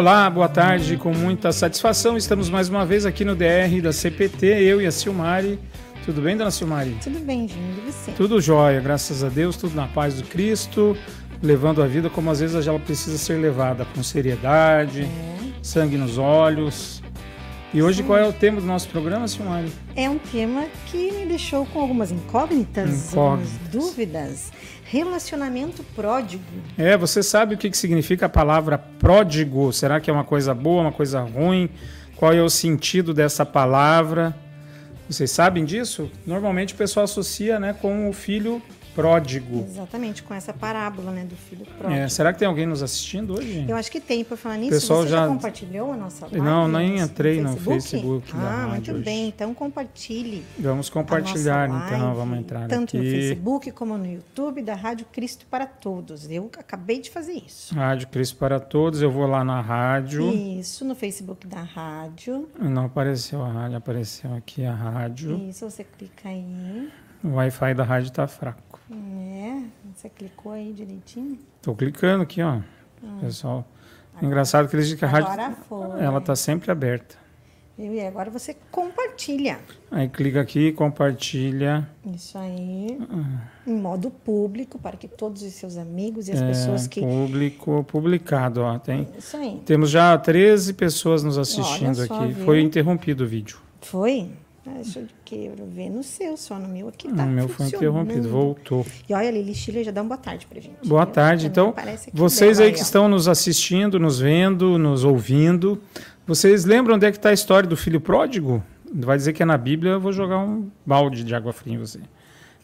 Olá, boa tarde. Com muita satisfação, estamos mais uma vez aqui no DR da CPT, eu e a Silmari. Tudo bem, dona Silmari? Tudo bem, Júnior, e você? Tudo jóia, graças a Deus, tudo na paz do Cristo, levando a vida como às vezes ela precisa ser levada, com seriedade, É, sangue nos olhos. E hoje qual é o tema do nosso programa, Silmari? é um tema que me deixou com algumas incógnitas, algumas Incógnitas. dúvidas. Relacionamento pródigo. É, você sabe o que significa a palavra pródigo? Será que é uma coisa boa, uma coisa ruim? Qual é o sentido dessa palavra? Vocês sabem disso? Normalmente o pessoal associa né, com o filho pródigo. Exatamente, com essa parábola né, do filho pródigo. É, será que tem alguém nos assistindo hoje? Eu acho que tem, por falar nisso, Pessoal você já... já- compartilhou a nossa live? Não, nem no entrei no Facebook da Ah, rádio muito hoje. bem, então compartilhe Vamos compartilhar, então. live, Vamos entrar Tanto no aqui. Facebook como no YouTube da Rádio Cristo para Todos. Eu acabei de fazer isso. Rádio Cristo para Todos. Eu vou lá na rádio. Isso, no Facebook da rádio. Não apareceu a rádio, apareceu aqui a rádio. Isso, você clica aí. O Wi-Fi da rádio tá fraco. É, você clicou aí direitinho? Tô clicando aqui, ó. Pessoal. Engraçado que eles dizem que a rádio foi. ela tá sempre aberta. E agora você compartilha. Aí clica aqui, compartilha. Isso aí. Ah. Em modo público, para que todos os seus amigos e as É, pessoas que. Público, publicado, ó. Tem, Isso aí. temos já 13 pessoas nos assistindo só, aqui. viu? Foi interrompido o vídeo. Foi? Ah, Deixa eu ver no seu, só no meu aqui tá. o meu foi interrompido, voltou. E olha, Lili Chile já dá uma boa tarde pra gente. Boa viu? tarde. Então, vocês dela aí que ó. estão nos assistindo, nos vendo, nos ouvindo, vocês lembram onde é que está a história do filho pródigo? Vai dizer que é na Bíblia, eu vou jogar um balde de água fria em você.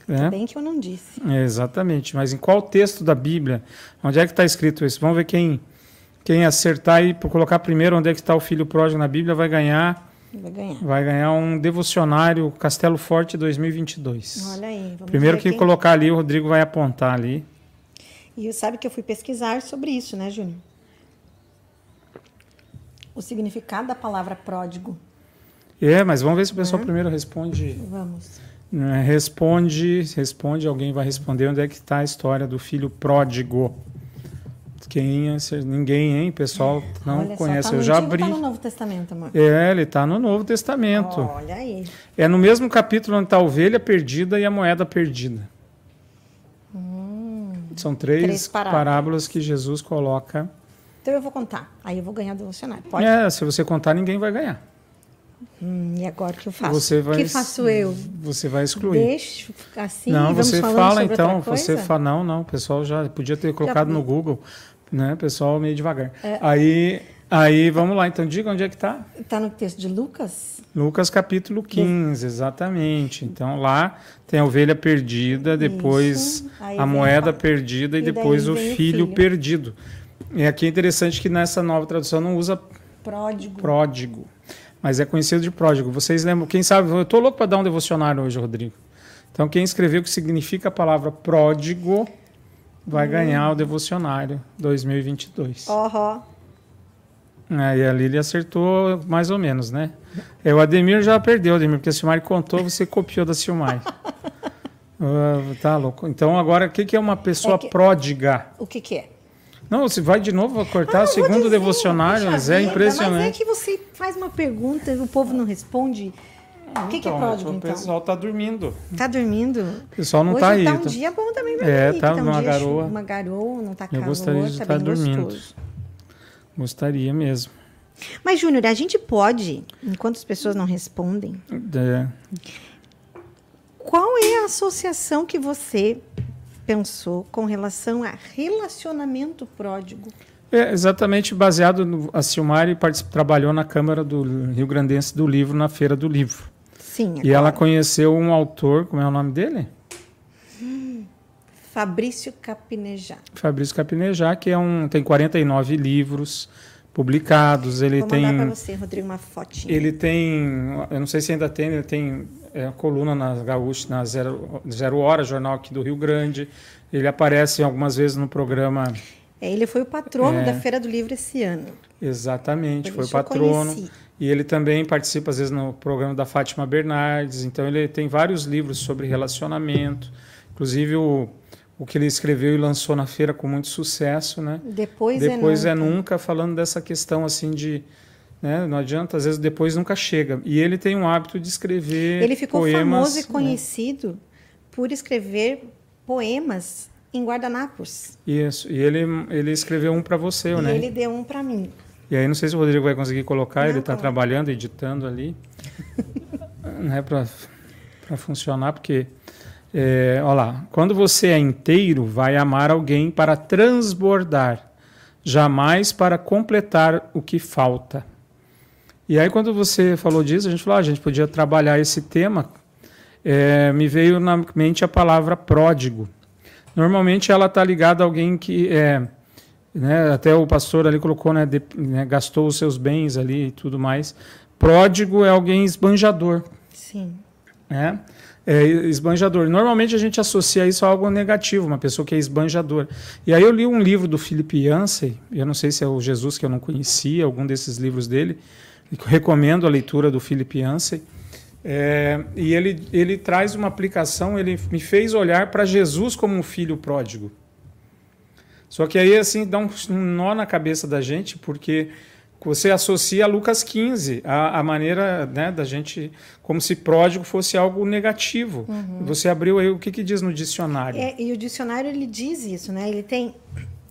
É? Bem que eu não disse. É, exatamente. Mas em qual texto da Bíblia? Onde é que está escrito isso? Vamos ver quem, quem acertar e colocar primeiro onde é que está o filho pródigo na Bíblia vai ganhar, Vai ganhar. vai ganhar um devocionário Castelo Forte 2022. Olha aí. Primeiro que quem- colocar ali, o Rodrigo vai apontar ali. E sabe que eu fui pesquisar sobre isso, né, Júnior? O significado da palavra pródigo. É, mas vamos ver se o pessoal Né? primeiro responde. Vamos. né, Responde, responde, alguém vai responder onde é que está a história do filho pródigo. Quem é? Ninguém, hein? O pessoal não Olha conhece. Só, tá Eu já ou abri. Tá no Novo Testamento, amor. É, ele está no Novo Testamento. Olha aí. É no mesmo capítulo onde está a ovelha perdida e a moeda perdida. São três, Hum. Três parábolas. parábolas que Jesus coloca. Então eu vou contar. Aí eu vou ganhar do dicionário. Pode? É, se você contar, ninguém vai ganhar. Hum, e agora o que eu faço? O que faço eu? Você vai excluir. Deixo assim não, você fala então, você fala, não, não, o pessoal já podia ter colocado no Google, né? O pessoal meio devagar. É. Aí, aí vamos lá, então diga onde é que está. Tá no texto de Lucas? Lucas capítulo 15, exatamente. Então lá tem a ovelha perdida, depois a moeda a- perdida e, e depois o filho, filho. perdido. E aqui é interessante que nessa nova tradução não usa Pródigo. pródigo, mas é conhecido de pródigo. Vocês lembram? Quem sabe? Eu estou louco para dar um devocionário hoje, Rodrigo. Então quem escreveu o que significa a palavra pródigo Hum. vai ganhar o devocionário 2022. Ó, Aí a Lili acertou mais ou menos, né? É, o Ademir já perdeu, Ademir, porque a Silmari contou, você copiou da Silmari. Ah, tá louco. Então agora, o que, que é uma pessoa É que- pródiga? o que que é? Não, você vai de novo cortar o Ah, eu segundo dizer, devocionário, puxa mas é vida, Mas é impressionante. que você faz uma pergunta e o povo não responde. O que, que é Então, pródigo, O então? pessoal tá dormindo. Tá dormindo? O pessoal não Hoje tá aí. tá um tá- dia bom também pra É, mim, tá um uma dia garoa. Uma garoa, não tá Eu calor, gostaria de tá estar dormindo. gostoso. Gostaria mesmo. Mas, Júnior, a gente pode, enquanto as pessoas não respondem, É, qual é a associação que você pensou com relação a relacionamento pródigo? É exatamente baseado no. A Silmari trabalhou na Câmara do Rio Grandense do Livro, na Feira do Livro. Sim, E ela agora. conheceu um autor, como é o nome dele? Fabrício Capinejá. Fabrício Capinejá, que é um, tem 49 livros publicados. Ele Vou tem. mandar para você, Rodrigo, uma fotinha. Ele tem, eu não sei se ainda tem, ele tem é, coluna na Gaúcha, na Zero, Zero Hora, jornal aqui do Rio Grande. Ele aparece algumas vezes no programa. É, ele foi o patrono É. da Feira do Livro esse ano. Exatamente, Por foi eu patrono. E ele também participa, às vezes, no programa da Fátima Bernardes. Então, ele tem vários livros sobre relacionamento. Inclusive, o, o que ele escreveu e lançou na feira com muito sucesso, né? Depois, depois é, é nunca. é nunca falando dessa questão assim de né? Não adianta, às vezes depois nunca chega. E ele tem um hábito de escrever Ele ficou poemas, famoso e né? conhecido por escrever poemas em guardanapos. Isso. E ele, ele escreveu um para você, e né? ele deu um para mim. E aí não sei se o Rodrigo vai conseguir colocar, Não, ele está trabalhando, editando ali, né, para funcionar, porque, é, olha lá, quando você é inteiro, vai amar alguém para transbordar, jamais para completar o que falta. E aí quando você falou disso, a gente falou, ah, a gente podia trabalhar esse tema, é, me veio na mente a palavra pródigo. Normalmente ela está ligada a alguém que é né, até o pastor ali colocou, né, de- né, gastou os seus bens ali e tudo mais. Pródigo é alguém esbanjador, Sim. né? É esbanjador. Normalmente a gente associa isso a algo negativo, uma pessoa que é esbanjador. E aí eu li um livro do Philip Yancey, eu não sei se é o Jesus que eu não conhecia, algum desses livros dele. Recomendo a leitura do Philip Yancey. É, e ele, ele traz uma aplicação, ele me fez olhar para Jesus como um filho pródigo. Só que aí assim dá um, um nó na cabeça da gente, porque você associa a Lucas 15, a, a maneira né, da gente, como se pródigo fosse algo negativo. Você abriu aí, o que, que diz no dicionário? É, e o dicionário ele diz isso, né? Ele tem,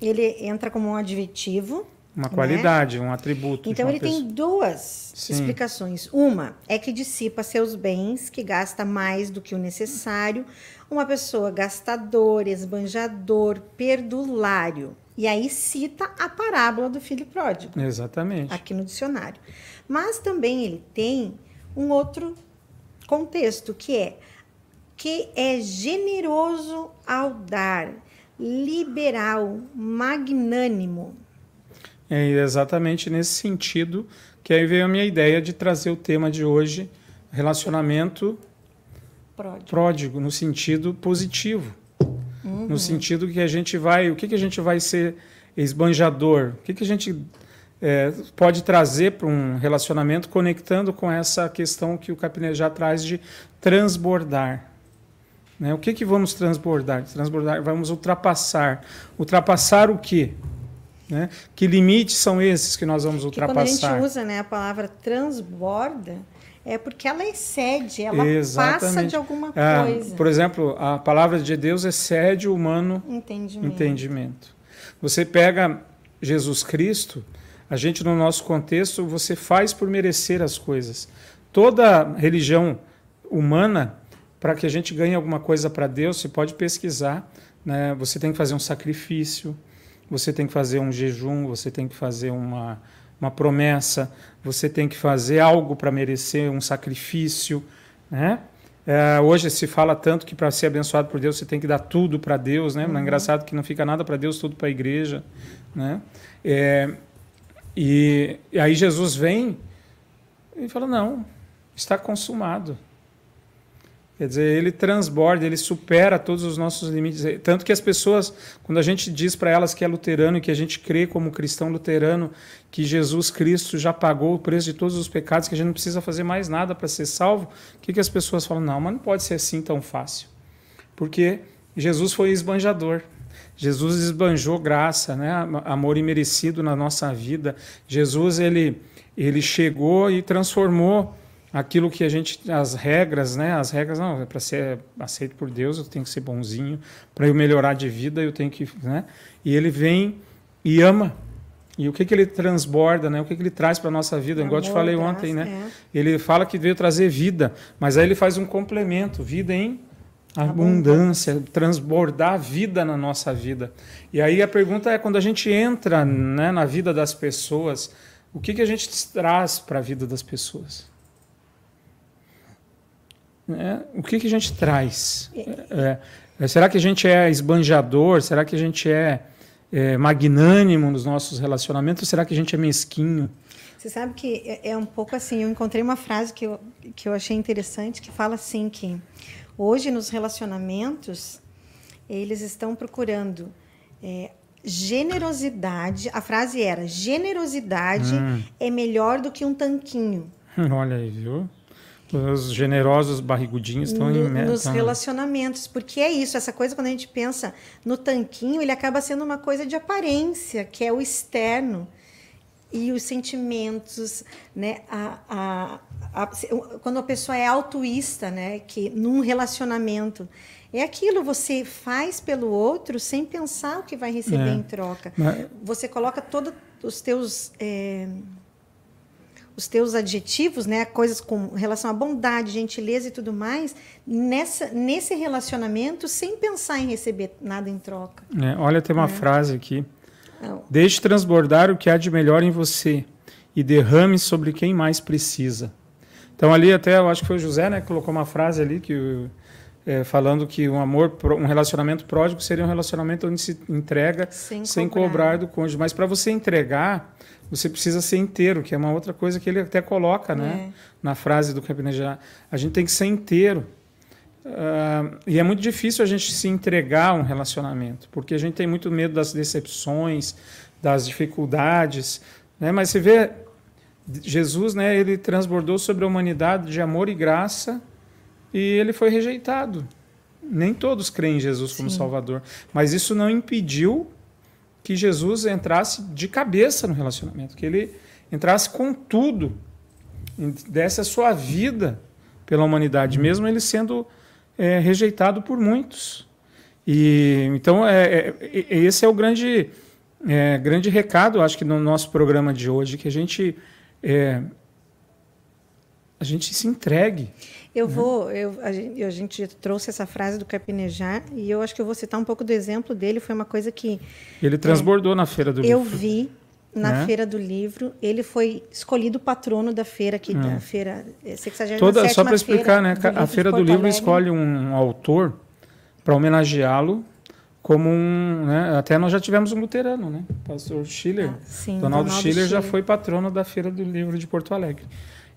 ele entra como um adjetivo. Uma né? qualidade, um atributo. Então ele tem pessoa. duas Sim. explicações. Uma é que dissipa seus bens, que gasta mais do que o necessário. Uma pessoa gastador, esbanjador, perdulário. E aí cita a parábola do filho pródigo. Exatamente. aqui no dicionário. Mas também ele tem um outro contexto que é que é generoso ao dar, liberal, magnânimo. É exatamente nesse sentido que aí veio a minha ideia de trazer o tema de hoje, relacionamento Pródigo. pródigo, no sentido positivo. No sentido que a gente vai, o que, que a gente vai ser esbanjador? O que, que a gente é, pode trazer para um relacionamento conectando com essa questão que o Capinejá traz de transbordar? Né? O que, que vamos transbordar? Transbordar, vamos ultrapassar. Ultrapassar o quê? Né? Que limites são esses que nós vamos Que quando a ultrapassar? gente usa né, a palavra transborda, é porque ela excede, ela passa Exatamente. de alguma Ah, coisa. por exemplo, a palavra de Deus excede o humano Entendimento. entendimento. Você pega Jesus Cristo, a gente no nosso contexto, você faz por merecer as coisas. Toda religião humana, para que a gente ganhe alguma coisa para Deus, você pode pesquisar, né? Você tem que fazer um sacrifício, você tem que fazer um jejum, você tem que fazer uma uma promessa, você tem que fazer algo para merecer um sacrifício, né? É, hoje se fala tanto que para ser abençoado por Deus você tem que dar tudo para Deus, né? Mas é engraçado que não fica nada para Deus, tudo para a igreja, né? É, e, e aí Jesus vem e fala não, está consumado. Quer dizer, ele transborda, ele supera todos os nossos limites. Tanto que as pessoas, quando a gente diz para elas que é luterano e que a gente crê como cristão luterano que Jesus Cristo já pagou o preço de todos os pecados, que a gente não precisa fazer mais nada para ser salvo, o que, que as pessoas falam? Não, mas não pode ser assim tão fácil. Porque Jesus foi esbanjador. Jesus esbanjou graça, né? amor imerecido na nossa vida. Jesus ele, ele chegou e transformou aquilo que a gente as regras né? As regras não é para ser aceito por Deus eu tenho que ser bonzinho. Para eu melhorar de vida eu tenho que né? E ele vem e ama. E o que que ele transborda né? O que que ele traz para nossa vida? Igual eu te Amor, falei graça, ontem né? é. ele fala que veio trazer vida mas aí ele faz um complemento vida em abundância transbordar vida na nossa vida. E aí a pergunta é quando a gente entra né, na vida das pessoas o que que a gente traz para a vida das pessoas né? O que, que a gente traz? É, é, será que a gente é esbanjador? Será que a gente é, é, magnânimo nos nossos relacionamentos? Ou será que a gente é mesquinho? Você sabe que é, é um pouco assim, eu encontrei uma frase que eu, que eu achei interessante, que fala assim que hoje nos relacionamentos, eles estão procurando é, generosidade, a frase era, generosidade Hum. é melhor do que um tanquinho. Olha aí, viu? Os generosos barrigudinhos estão no, em meta. nos relacionamentos, porque é isso, essa coisa quando a gente pensa no tanquinho, ele acaba sendo uma coisa de aparência, que é o externo e os sentimentos, né? A, a, a, quando a pessoa é altruísta, né? Que num relacionamento é aquilo, você faz pelo outro sem pensar o que vai receber é. em troca. Mas... Você coloca todos os teus é, os teus adjetivos, né, coisas com relação à bondade, gentileza e tudo mais, nessa, nesse relacionamento, sem pensar em receber nada em troca. É, olha, tem uma é. frase aqui. Não. Deixe transbordar o que há de melhor em você e derrame sobre quem mais precisa. Então ali até eu acho que foi o José, né, que colocou uma frase ali que é, falando que um amor, um relacionamento pródigo seria um relacionamento onde se entrega sem, sem cobrar. cobrar do cônjuge. Mas para você entregar, você precisa ser inteiro, que é uma outra coisa que ele até coloca, né? É. Na frase do Campinejar. A gente tem que ser inteiro. Uh, e é muito difícil a gente se entregar a um relacionamento, porque a gente tem muito medo das decepções, das dificuldades, né? Mas você vê, Jesus, né? Ele transbordou sobre a humanidade de amor e graça e ele foi rejeitado. Nem todos creem em Jesus como Sim. Salvador, mas isso não impediu que Jesus entrasse de cabeça no relacionamento, que ele entrasse com tudo, desse a sua vida pela humanidade, mesmo ele sendo é, rejeitado por muitos. E então é, é, é, esse é o grande é, grande recado, acho que no nosso programa de hoje, que a gente é, a gente se entregue. Eu vou, eu, a, gente, a gente trouxe essa frase do Carpinejar e eu acho que eu vou citar um pouco do exemplo dele. Foi uma coisa que. Ele transbordou é, na Feira do eu Livro. Eu vi na né? Feira do Livro. Ele foi escolhido patrono da feira aqui, da é. feira 67 Toda, Só para explicar, né? A Feira do Livro escolhe um autor para homenageá-lo como um. Né? Até nós já tivemos um luterano, né? Pastor Schiller. Ah, sim, Donaldo, Donaldo Schiller, Schiller já foi patrono da Feira do Livro de Porto Alegre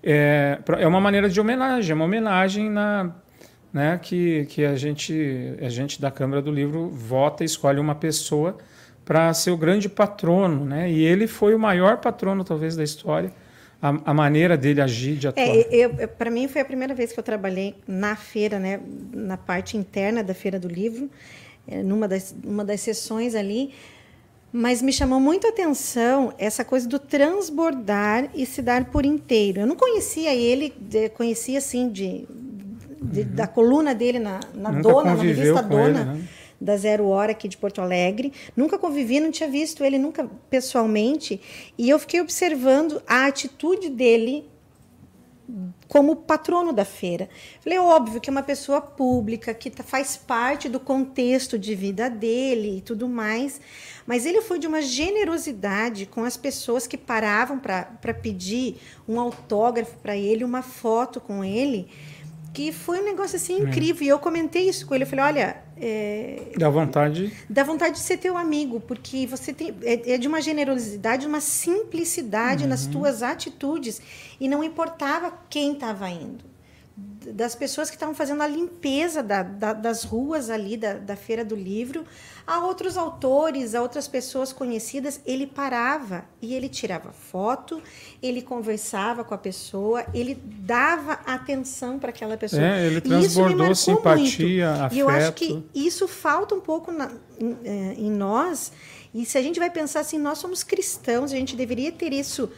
é, é uma maneira de homenagem, é uma homenagem na, né, que, que a, gente, a gente da Câmara do Livro vota e escolhe uma pessoa para ser o grande patrono. Né? E ele foi o maior patrono, talvez, da história. A, a maneira dele agir, de atuar. É, para mim, foi a primeira vez que eu trabalhei na feira, né, na parte interna da Feira do Livro, é, numa das, uma das sessões ali. Mas me chamou muito a atenção essa coisa do transbordar e se dar por inteiro. Eu não conhecia ele, conhecia assim de, de uhum. da coluna dele na, na Dona, na revista Dona. Ele, né? da Zero Hora aqui de Porto Alegre. Nunca convivi, não tinha visto ele nunca pessoalmente. E eu fiquei observando a atitude dele como patrono da feira. Falei, óbvio que é uma pessoa pública, que tá, faz parte do contexto de vida dele e tudo mais, mas ele foi de uma generosidade com as pessoas que paravam para pedir um autógrafo para ele, uma foto com ele, que foi um negócio assim incrível. É. E eu comentei isso com ele. Eu falei: olha. É, dá vontade. Dá vontade de ser teu amigo, porque você tem. É, é de uma generosidade, uma simplicidade uhum. nas tuas atitudes. E não importava quem estava indo das pessoas que estavam fazendo a limpeza da, da, das ruas ali da, da Feira do Livro, a outros autores, a outras pessoas conhecidas, ele parava e ele tirava foto, ele conversava com a pessoa, ele dava atenção para aquela pessoa. É, ele transbordou simpatia, muito. afeto. E eu acho que isso falta um pouco na, em, é, em nós. E se a gente vai pensar assim, nós somos cristãos, a gente deveria ter isso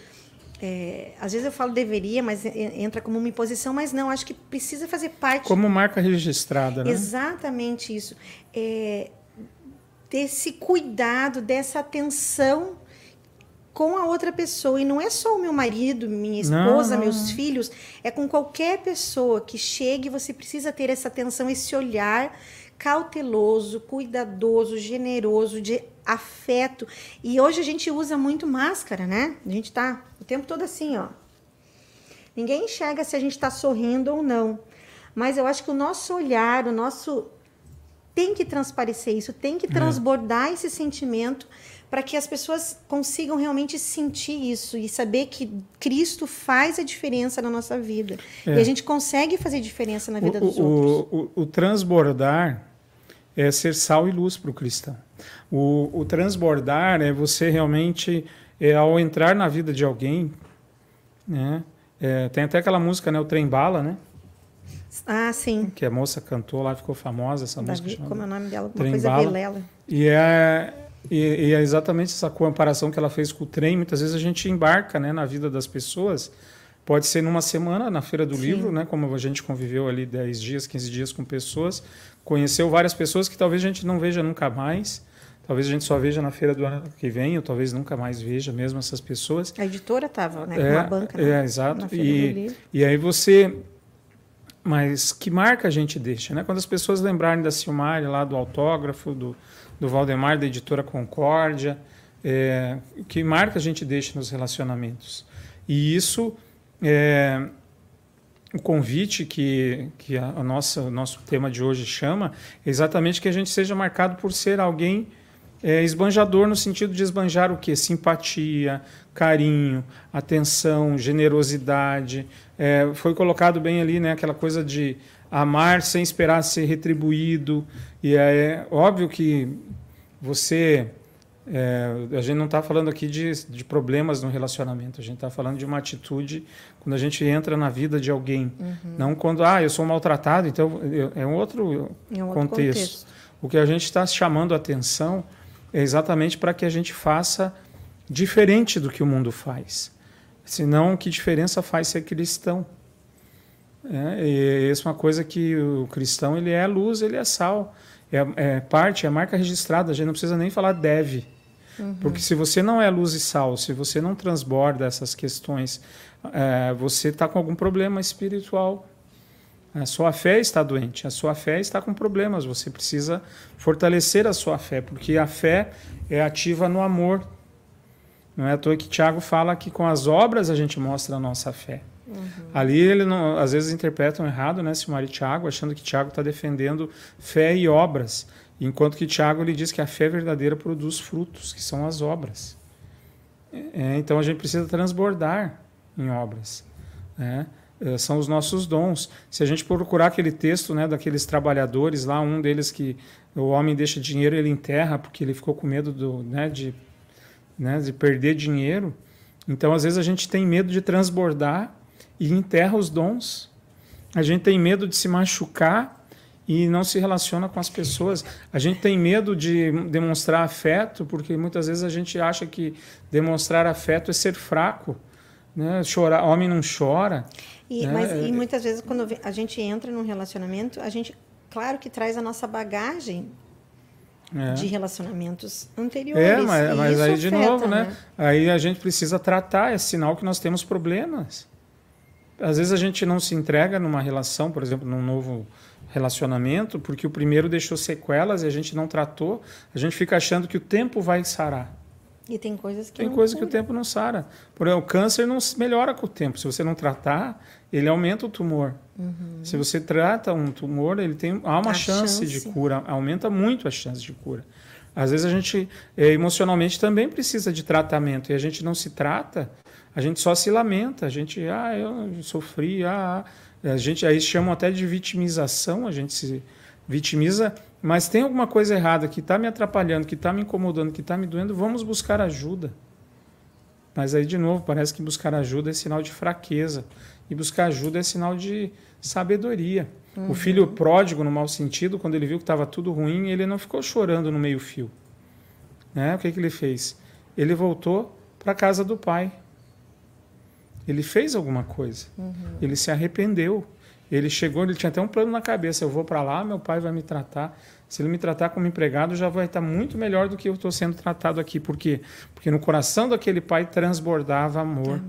é, às vezes eu falo deveria, mas entra como uma imposição, mas não, acho que precisa fazer parte. Como marca registrada, né? Exatamente isso. É, desse cuidado, dessa atenção com a outra pessoa. E não é só o meu marido, minha esposa, não, não. meus filhos, é com qualquer pessoa que chegue, você precisa ter essa atenção, esse olhar cauteloso, cuidadoso, generoso, de afeto. E hoje a gente usa muito máscara, né? A gente tá o tempo todo assim, ó. Ninguém enxerga se a gente está sorrindo ou não. Mas eu acho que o nosso olhar, o nosso. tem que transparecer isso, tem que é. transbordar é. esse sentimento para que as pessoas consigam realmente sentir isso e saber que Cristo faz a diferença na nossa vida. É. E a gente consegue fazer diferença na vida o, dos o, outros. O, o, transbordar é ser sal e luz para o cristão. O, transbordar é você realmente, é, ao entrar na vida de alguém, né, É, tem até aquela música, né? O Trem Bala, né? Ah, sim. Que a moça cantou lá, ficou famosa essa música. Como é o nome dela? Alguma Trem coisa Bala. Vilela. E é, e, e é exatamente essa comparação que ela fez com o trem. Muitas vezes a gente embarca né, na vida das pessoas. Pode ser numa semana, na Feira do Sim. Livro, né, como a gente conviveu ali 10 dias, 15 dias com pessoas. Conheceu várias pessoas que talvez a gente não veja nunca mais. Talvez a gente só veja na feira do ano que vem, ou talvez nunca mais veja mesmo essas pessoas. A editora estava, né? Com É, uma banca. é, né? exato. Na Feira do E, e aí você. Mas que marca a gente deixa, né? Quando as pessoas lembrarem da Silmari lá, do autógrafo, do, do Valdemar, da editora Concórdia, é, que marca a gente deixa nos relacionamentos. E isso, é, o convite que, que a, a nossa, o nosso tema de hoje chama, é exatamente que a gente seja marcado por ser alguém é, esbanjador no sentido de esbanjar o quê? Simpatia, carinho, atenção, generosidade. É, foi colocado bem ali, né, aquela coisa de amar sem esperar ser retribuído. E é óbvio que você. é, a gente não está falando aqui de, de problemas no relacionamento, a gente está falando de uma atitude quando a gente entra na vida de alguém. Não quando, ah, eu sou maltratado, então eu- é um outro Em um outro contexto. contexto. O que a gente está chamando a atenção é exatamente para que a gente faça diferente do que o mundo faz. Senão, que diferença faz ser cristão? É, e isso é uma coisa que o cristão ele é luz, ele é sal, é, é parte, é marca registrada. A gente não precisa nem falar deve, porque se você não é luz e sal, se você não transborda essas questões, é, você está com algum problema espiritual. A sua fé está doente, a sua fé está com problemas. Você precisa fortalecer a sua fé, porque a fé é ativa no amor. Não é à toa que Tiago fala que com as obras a gente mostra a nossa fé. Ali ele não, às vezes interpretam errado, né, Silmar e Tiago, achando que Tiago está defendendo fé e obras, enquanto que Tiago ele diz que a fé verdadeira produz frutos, que são as obras. É, então a gente precisa transbordar em obras. né? Eh, São os nossos dons. Se a gente procurar aquele texto né, daqueles trabalhadores lá, um deles que o homem deixa dinheiro ele enterra porque ele ficou com medo do, né, de, né, de perder dinheiro. Então, às vezes, a gente tem medo de transbordar e enterra os dons. A gente tem medo de se machucar e não se relaciona com as pessoas. A gente tem medo de demonstrar afeto, porque muitas vezes a gente acha que demonstrar afeto é ser fraco. Né? Chorar, homem não chora. E, É, mas, é- e muitas vezes, quando a gente entra num relacionamento, a gente, claro que traz a nossa bagagem É. de relacionamentos anteriores. É, mas, mas aí de afeta, novo, né? Aí a gente precisa tratar, é sinal que nós temos problemas. Às vezes a gente não se entrega numa relação, por exemplo, num novo relacionamento, porque o primeiro deixou sequelas e a gente não tratou, a gente fica achando que o tempo vai sarar. E tem coisas que Tem não coisa que o tempo não sara. Por exemplo, o câncer não melhora com o tempo. Se você não tratar, ele aumenta o tumor. Se você trata um tumor, ele tem há uma A chance, de chance. cura, aumenta muito a chance de cura. Às vezes a gente eh, emocionalmente também precisa de tratamento e a gente não se trata, a gente só se lamenta, a gente, ah, eu sofri, ah, ah. a gente aí chamam até de vitimização, a gente se vitimiza, mas tem alguma coisa errada que está me atrapalhando, que está me incomodando, que está me doendo, vamos buscar ajuda. Mas aí, de novo, parece que buscar ajuda é sinal de fraqueza. E buscar ajuda é sinal de sabedoria. O filho pródigo, no mau sentido, quando ele viu que estava tudo ruim, ele não ficou chorando no meio-fio. Né? O que, que ele fez? Ele voltou para a casa do pai. Ele fez alguma coisa. Ele se arrependeu. Ele chegou, ele tinha até um plano na cabeça: eu vou para lá, meu pai vai me tratar. Se ele me tratar como empregado, já vai estar muito melhor do que eu estou sendo tratado aqui. Por quê? Porque no coração daquele pai transbordava amor.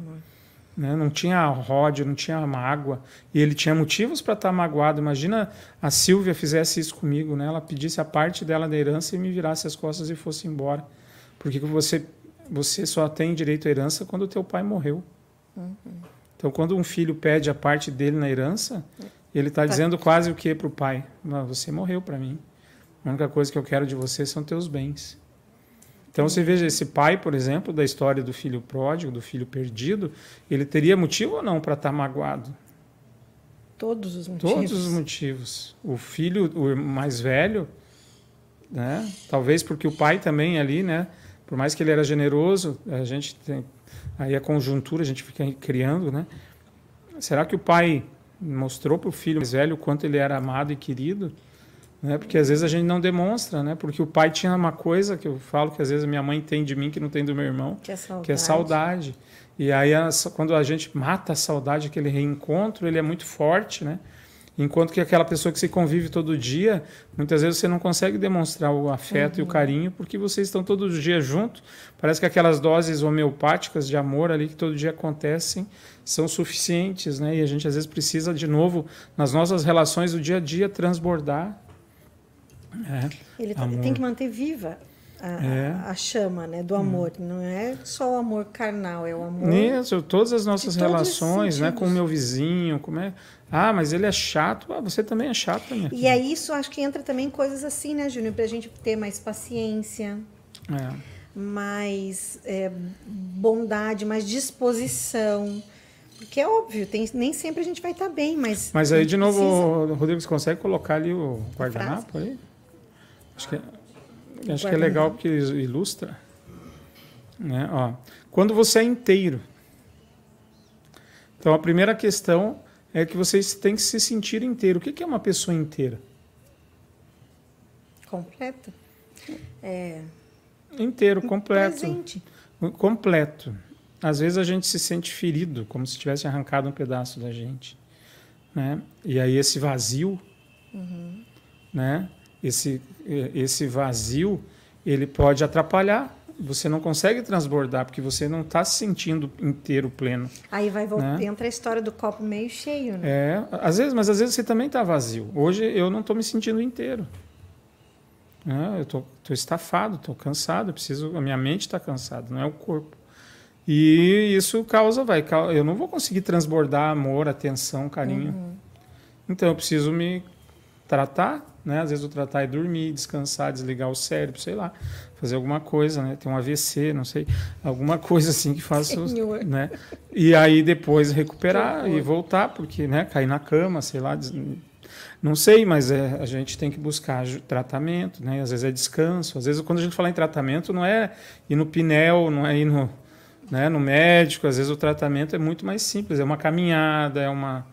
Né? Não tinha ródio, não tinha mágoa. E ele tinha motivos para estar magoado. Imagina a Silvia fizesse isso comigo, né? ela pedisse a parte dela da herança e me virasse as costas e fosse embora. Porque você, você só tem direito à herança quando o teu pai morreu. Então, quando um filho pede a parte dele na herança, ele está dizendo quase o que para o pai? "Não, Você morreu para mim. A única coisa que eu quero de você são teus bens. Então, você veja esse pai, por exemplo, da história do filho pródigo, do filho perdido, ele teria motivo ou não para estar magoado? Todos os motivos. Todos os motivos. O filho, o mais velho, né? talvez porque o pai também ali, né? por mais que ele era generoso, a gente tem, aí a conjuntura, a gente fica criando, né? será que o pai mostrou para o filho mais velho o quanto ele era amado e querido? Né? Porque às vezes a gente não demonstra, né? Porque o pai tinha uma coisa que eu falo que às vezes a minha mãe tem de mim que não tem do meu irmão, Que é saudade. que é saudade. E aí quando a gente mata a saudade, aquele reencontro, ele é muito forte, né? Enquanto que aquela pessoa que se convive todo dia, muitas vezes você não consegue demonstrar o afeto e o carinho porque vocês estão todos os dias juntos. Parece que aquelas doses homeopáticas de amor ali que todo dia acontecem são suficientes, né? E a gente às vezes precisa de novo nas nossas relações do dia a dia transbordar. É. Ele tá- Amor. tem que manter viva a, a- É. a chama né, do amor. Não é só o amor carnal, é o amor. Isso, todas as nossas relações, né? Com o meu vizinho, como é? Ah, mas ele é chato. Ah, você também é chata, minha E é isso, acho que entra também coisas assim, né, Júnior? Pra gente ter mais paciência, É. mais é, bondade, mais disposição. Porque é óbvio, tem, nem sempre a gente vai estar bem, mas. Mas aí, a de novo, precisa- Rodrigo, você consegue colocar ali o guardanapo aí? Acho que, é- acho que é guardanapo. legal porque ilustra. Né? Ó, quando você é inteiro. Então, a primeira questão é que vocês têm que se sentir inteiro. O que é uma pessoa inteira? Completa. É, Inteiro, completo. presente. completo. Às vezes a gente se sente ferido, como se tivesse arrancado um pedaço da gente, né? E aí esse vazio, né? Esse esse vazio, ele pode atrapalhar. Você não consegue transbordar porque você não está se sentindo inteiro, pleno. Aí vai voltar, Né? entra a história do copo meio cheio, né? É, às vezes, mas às vezes você também está vazio. Hoje eu não estou me sentindo inteiro. né? eu estou estafado, estou cansado, preciso, a minha mente está cansada, não é o corpo. E isso causa, vai, eu não vou conseguir transbordar amor, atenção, carinho. Então eu preciso me tratar, né? Às vezes o tratar é dormir, descansar, desligar o cérebro, sei lá, fazer alguma coisa, né? Ter um AVC, não sei, alguma coisa assim que faça, Senhor. né? E aí depois recuperar e voltar, porque, né? Cair na cama, sei lá, des- não sei, mas é, a gente tem que buscar tratamento, né? Às vezes é descanso, às vezes quando a gente fala em tratamento não é ir no pinel, não é ir no, né, no médico, às vezes o tratamento é muito mais simples, é uma caminhada, é uma,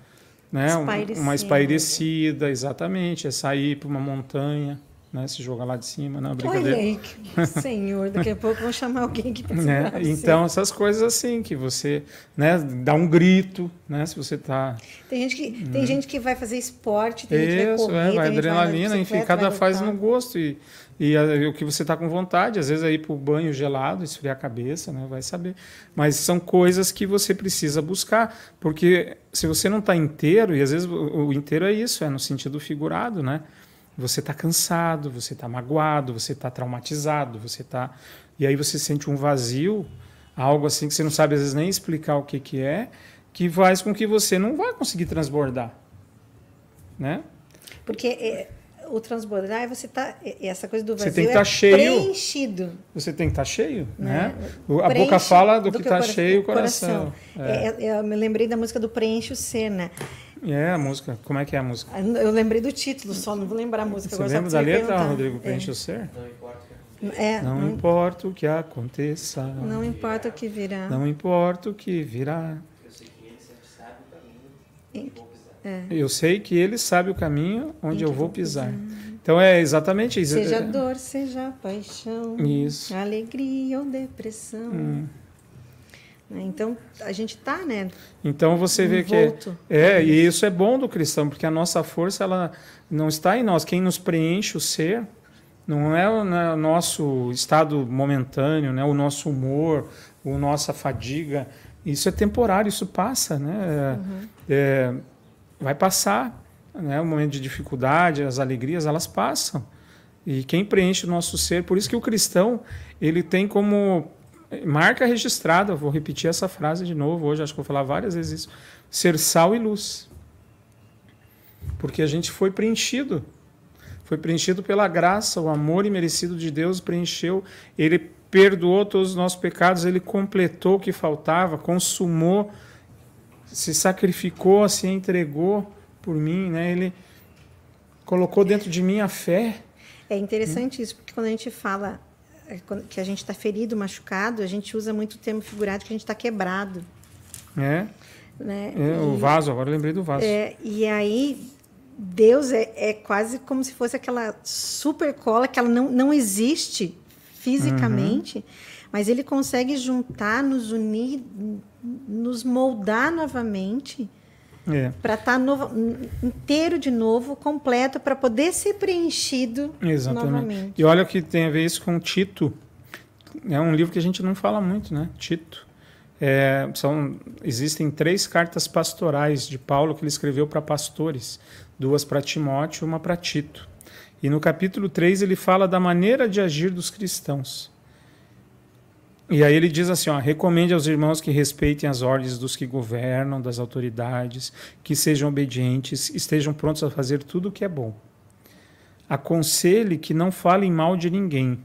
né, um- uma Espairecida. espairecida, exatamente, é sair para uma montanha, né, se jogar lá de cima, não, Olha brincadeira. aí, que- senhor, daqui a pouco vão chamar alguém que. Né? Então essas coisas assim que você, né, dá um grito, né, se você tá Tem gente que, tem gente que vai fazer esporte, tem gente que vai Isso, correr, é, vai adrenalina, enfim, cada faz no gosto e, e, o que você está com vontade, às vezes é ir para o banho gelado, esfriar a cabeça, né, vai saber. Mas são coisas que você precisa buscar, porque se você não está inteiro, e às vezes o, inteiro é isso, é no sentido figurado, né? Você está cansado, você está magoado, você está traumatizado, você está e aí você sente um vazio, algo assim que você não sabe às vezes nem explicar o que que é, que faz com que você não vai conseguir transbordar, né? Porque é, o transbordar é você tá é, essa coisa do Você vazio tem que é tá cheio. preenchido. Você tem que estar cheio, Né? né? O- A Preenche boca fala do, que o está cheio o coração. É. É, é, eu me lembrei da música do Preenche o Ser, né? É. a música. Como é que é a música? Eu lembrei do título, só não vou lembrar a música Você lembra da você letra, perguntar. Rodrigo? Preenche é. o ser? É, Não, não, importa o que aconteça. não importa o que virá. Não importa o que virá. É. Eu sei que ele sabe o caminho onde eu vou pisar. Então é exatamente isso. Seja É- dor, seja paixão, Isso. alegria ou depressão. Hum. Né? Então, a gente tá, né? Então você vê que é, é e isso é bom do cristão, porque a nossa força ela não está em nós. Quem nos preenche o ser não é o né, o nosso estado momentâneo, né, o nosso humor, a nossa fadiga. Isso é temporário, isso passa, né? É, vai passar, né? O momento de dificuldade, as alegrias, elas passam. E quem preenche o nosso ser, por isso que o cristão ele tem como marca registrada, vou repetir essa frase de novo hoje, acho que vou falar várias vezes isso, ser sal e luz. Porque a gente foi preenchido. Foi preenchido pela graça, o amor imerecido de Deus preencheu, ele perdoou todos os nossos pecados, ele completou o que faltava, consumou, se sacrificou, se entregou por mim, né? Ele colocou dentro de mim a fé. É interessante isso, porque quando a gente fala é, que a gente está ferido, machucado, a gente usa muito o termo figurado que a gente está quebrado. né? Né? É, o vaso, agora eu lembrei do vaso. É, e aí, Deus é, é quase como se fosse aquela super cola que ela não, não existe fisicamente, uhum. Mas ele consegue juntar, nos unir, nos moldar novamente é. para estar tá inteiro de novo, completo, para poder ser preenchido Exatamente. novamente. E olha que tem a ver isso com Tito. É um livro que a gente não fala muito, né? Tito. É, são, existem três cartas pastorais de Paulo que ele escreveu para pastores, duas para Timóteo e uma para Tito. E no capítulo 3 ele fala da maneira de agir dos cristãos. E aí ele diz assim: ó, recomende aos irmãos que respeitem as ordens dos que governam, das autoridades, que sejam obedientes, estejam prontos a fazer tudo o que é bom. Aconselhe que não falem mal de ninguém,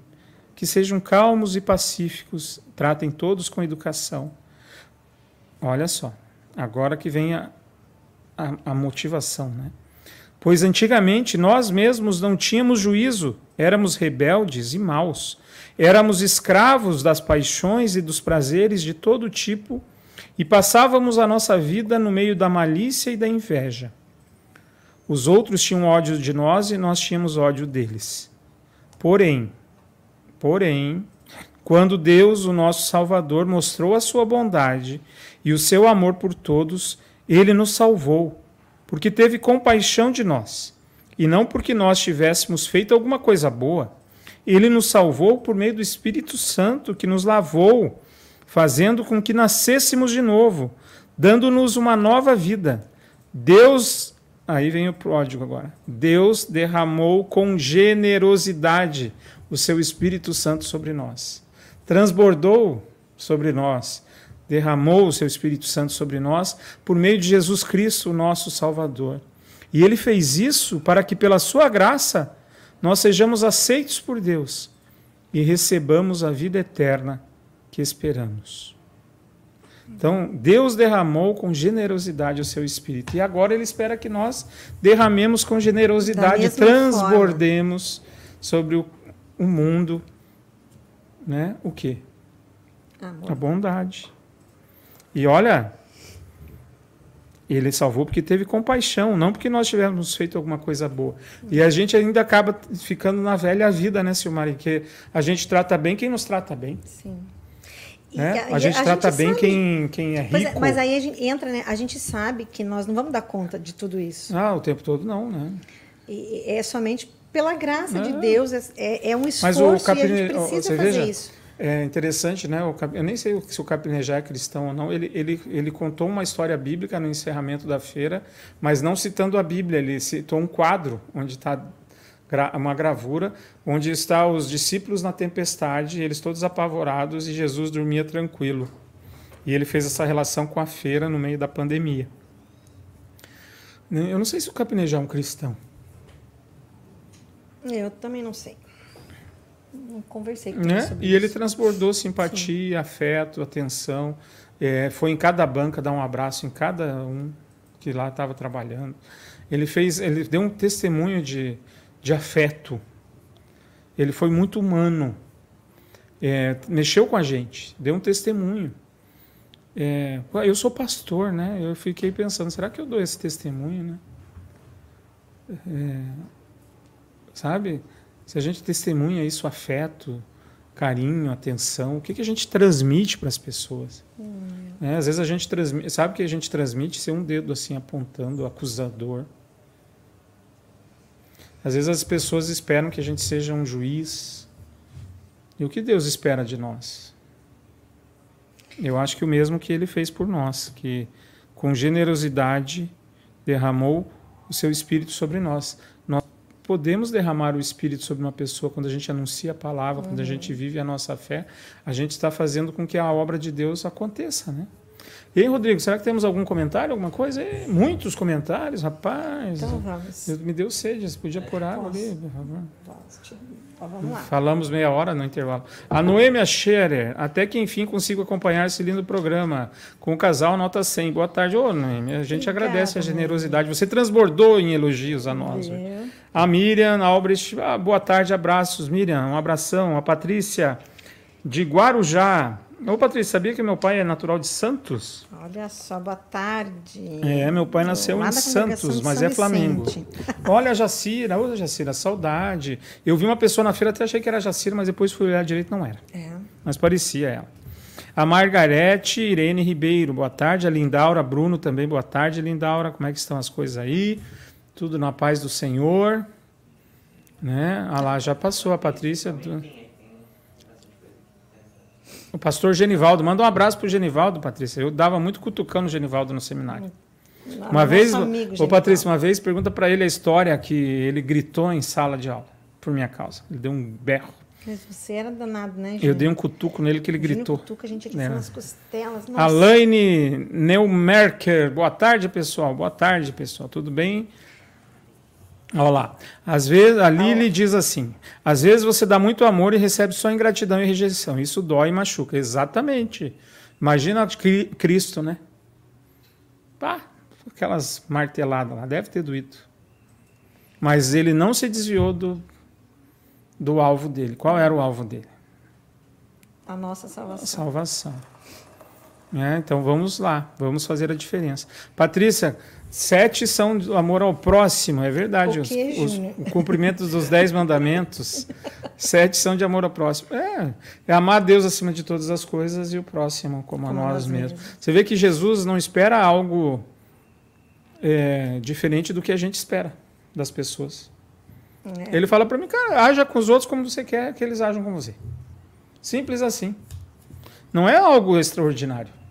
que sejam calmos e pacíficos, tratem todos com educação. Olha só, agora que vem a, a, a motivação, né? Pois antigamente nós mesmos não tínhamos juízo, éramos rebeldes e maus Éramos escravos das paixões e dos prazeres de todo tipo e passávamos a nossa vida no meio da malícia e da inveja. Os outros tinham ódio de nós e nós tínhamos ódio deles. Porém, porém, quando Deus, o nosso Salvador, mostrou a sua bondade e o seu amor por todos, ele nos salvou, porque teve compaixão de nós, e não porque nós tivéssemos feito alguma coisa boa ele nos salvou por meio do Espírito Santo que nos lavou, fazendo com que nascêssemos de novo, dando-nos uma nova vida. Deus, aí vem o pródigo agora. Deus derramou com generosidade o seu Espírito Santo sobre nós. Transbordou sobre nós, derramou o seu Espírito Santo sobre nós por meio de Jesus Cristo, o nosso Salvador. E ele fez isso para que pela sua graça nós sejamos aceitos por Deus e recebamos a vida eterna que esperamos. Então, Deus derramou com generosidade o seu espírito. E agora Ele espera que nós derramemos com generosidade, transbordemos forma. sobre o, o, mundo. Né? O quê? Amor. A bondade. E olha, ele salvou porque teve compaixão, não porque nós tivéssemos feito alguma coisa boa. E a gente ainda acaba ficando na velha vida, né, Silmari? Que a gente trata bem quem nos trata bem. Sim. Né? A, a, gente a trata gente bem sabe. quem, quem é, é rico. É, mas aí a gente entra, né? A gente sabe que nós não vamos dar conta de tudo isso. Ah, o tempo todo não, né? E é somente pela graça é. de Deus, é, é um esforço mas o capine... e a gente precisa fazer veja, isso. É interessante, né? Eu nem sei se o Capinejá é cristão ou não. Ele, ele, ele contou uma história bíblica no encerramento da feira, mas não citando a Bíblia. Ele citou um quadro onde está uma gravura, onde está os discípulos na tempestade, eles todos apavorados e Jesus dormia tranquilo. E ele fez essa relação com a feira no meio da pandemia. Eu não sei se o Capinejá é um cristão. Eu também não sei conversei com né? ele E ele transbordou simpatia, Sim. afeto, atenção. É, foi em cada banca dar um abraço em cada um que lá estava trabalhando. Ele fez, ele deu um testemunho de, de afeto. Ele foi muito humano. É, mexeu com a gente, deu um testemunho. É, eu sou pastor, né? Eu fiquei pensando, será que eu dou esse testemunho, né? É, sabe? Se a gente testemunha isso, afeto, carinho, atenção, o que, que a gente transmite para as pessoas? Hum. É, às vezes a gente transmite, sabe que a gente transmite ser um dedo assim apontando, acusador. Às vezes as pessoas esperam que a gente seja um juiz. E o que Deus espera de nós? Eu acho que o mesmo que ele fez por nós, que com generosidade derramou o seu espírito sobre nós podemos derramar o Espírito sobre uma pessoa quando a gente anuncia a palavra, uhum. quando a gente vive a nossa fé, a gente está fazendo com que a obra de Deus aconteça, né? E aí, Rodrigo, será que temos algum comentário, alguma coisa? É, muitos comentários, rapaz. Então vamos. Me deu sede, você podia pôr água ali, por favor. Posso. vamos lá. Falamos meia hora no intervalo. A Noêmia Scherer, até que enfim consigo acompanhar esse lindo programa com o casal Nota 100. Boa tarde, ô Noêmia. A gente Obrigada, agradece a generosidade. Você transbordou em elogios a nós. A Miriam Albrecht, ah, boa tarde, abraços, Miriam. Um abração. A Patrícia de Guarujá, Ô, Patrícia, sabia que meu pai é natural de Santos? Olha só, boa tarde. É, meu pai nasceu em Santos, mas é Flamengo. Olha a Jacira, ô Jacira, saudade. Eu vi uma pessoa na feira, até achei que era Jacira, mas depois fui olhar direito, não era. É. Mas parecia ela. A Margarete Irene Ribeiro, boa tarde. A Lindaura Bruno também, boa tarde, Lindaura. Como é que estão as coisas aí? Tudo na paz do Senhor. Né? Ah lá, já passou a Patrícia. O pastor Genivaldo, manda um abraço pro Genivaldo, Patrícia. Eu dava muito cutucando o Genivaldo no seminário. Uma vez, amigo, ô Patrícia, uma vez pergunta para ele a história que ele gritou em sala de aula por minha causa. Ele deu um berro. Mas você era danado, né, Eu dei um cutuco nele que ele gritou. Cutuco, a gente aqui é. nas costelas. Nossa. Alaine Neumerker, boa tarde, pessoal. Boa tarde, pessoal. Tudo bem? Olha lá. Às vezes, a Lili diz assim: às vezes você dá muito amor e recebe só ingratidão e rejeição. Isso dói e machuca. Exatamente. Imagina Cristo, né? Pá, aquelas marteladas lá, deve ter doído. Mas ele não se desviou do, do alvo dele. Qual era o alvo dele? A nossa salvação. A salvação. É, então vamos lá, vamos fazer a diferença. Patrícia, Sete são do amor ao próximo, é verdade. Os, os, o cumprimento dos dez mandamentos. Sete são de amor ao próximo. É, é amar a Deus acima de todas as coisas e o próximo como, como a nós, mesmos. mesmos. Você vê que Jesus não espera algo é, diferente do que a gente espera das pessoas. É. Ele fala para mim, cara, haja com os outros como você quer que eles ajam com você. Simples assim. Não é algo extraordinário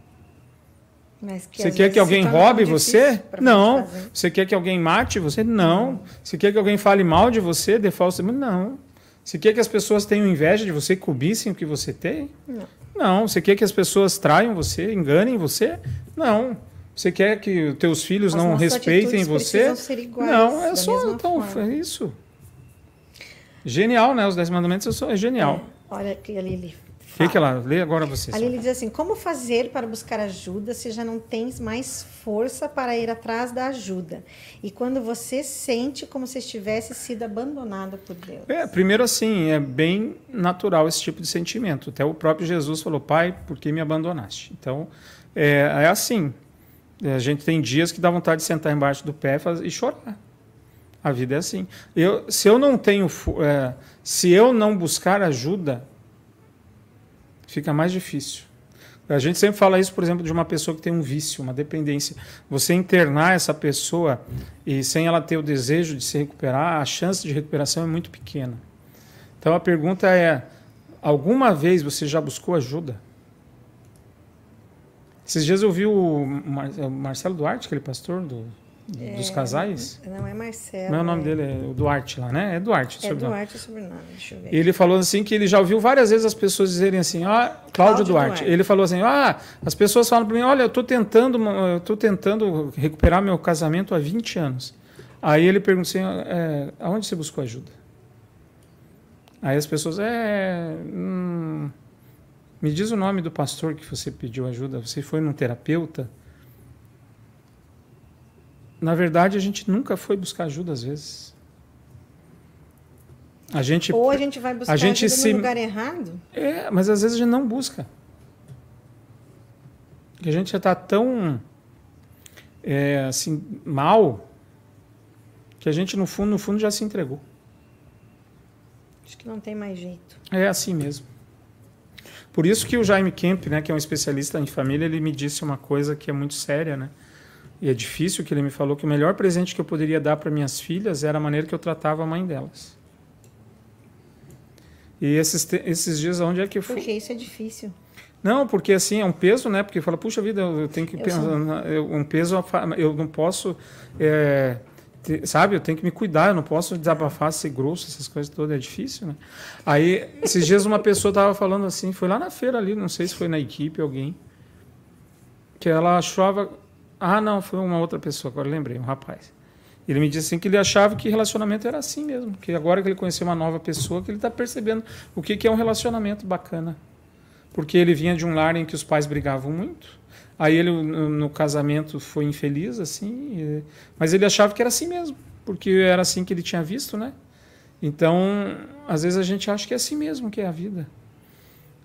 você quer que alguém roube você? Não. Você quer que alguém mate você? Não. Você quer que alguém fale mal de você, dê falso Não. Você quer que as pessoas tenham inveja de você, cobissem o que você tem? Não. Não. Você quer que as pessoas traiam você, enganem você? Não. Você quer que os teus filhos as não respeitem você? não, é só então, é isso. Genial, né? Os Dez Mandamentos é genial. É. Olha aqui, Lili. O que, que ela lê agora você? Ali ele diz assim: como fazer para buscar ajuda se já não tens mais força para ir atrás da ajuda? E quando você sente como se estivesse sido abandonada por Deus? É, primeiro assim, é bem natural esse tipo de sentimento. Até o próprio Jesus falou: Pai, por que me abandonaste? Então, é, é assim. A gente tem dias que dá vontade de sentar embaixo do pé e chorar. A vida é assim. Eu, se eu não tenho, é, se eu não buscar ajuda, fica mais difícil. A gente sempre fala isso, por exemplo, de uma pessoa que tem um vício, uma dependência. Você internar essa pessoa e sem ela ter o desejo de se recuperar, a chance de recuperação é muito pequena. Então a pergunta é: alguma vez você já buscou ajuda? Esses dias eu vi o Marcelo Duarte, aquele pastor do, é, dos casais? Não é Marcelo. Não é o nome dele, é o Duarte lá, né? É Duarte. É sobrenome. Duarte o sobrenome, deixa eu ver. Ele falou assim que ele já ouviu várias vezes as pessoas dizerem assim, ah, Cláudio, Cláudio Duarte. Duarte. Ele falou assim, ah, as pessoas falam para mim, olha, eu estou tentando, eu tô tentando recuperar meu casamento há 20 anos. Aí ele perguntou assim, é, aonde você buscou ajuda? Aí as pessoas, é, hum, me diz o nome do pastor que você pediu ajuda. Você foi num terapeuta? Na verdade, a gente nunca foi buscar ajuda às vezes. A gente, Ou a gente vai buscar a gente ajuda se, no lugar errado. É, mas às vezes a gente não busca. Porque a gente já está tão é, assim, mal que a gente, no fundo, no fundo, já se entregou. Acho que não tem mais jeito. É assim mesmo. Por isso que o Jaime Kemp, né, que é um especialista em família, ele me disse uma coisa que é muito séria, né? E é difícil que ele me falou que o melhor presente que eu poderia dar para minhas filhas era a maneira que eu tratava a mãe delas. E esses, esses dias, onde é que foi? Porque isso é difícil. Não, porque assim, é um peso, né? Porque fala, puxa vida, eu tenho que pensar. Um peso, eu não posso. É, ter, sabe, eu tenho que me cuidar, eu não posso desabafar, ser grosso, essas coisas todas, é difícil, né? Aí, esses dias, uma pessoa estava falando assim, foi lá na feira ali, não sei se foi na equipe alguém, que ela achava ah, não, foi uma outra pessoa, agora lembrei, um rapaz. Ele me disse assim que ele achava que relacionamento era assim mesmo, que agora que ele conheceu uma nova pessoa, que ele está percebendo o que, que é um relacionamento bacana. Porque ele vinha de um lar em que os pais brigavam muito, aí ele no casamento foi infeliz, assim, mas ele achava que era assim mesmo, porque era assim que ele tinha visto, né? Então, às vezes a gente acha que é assim mesmo que é a vida.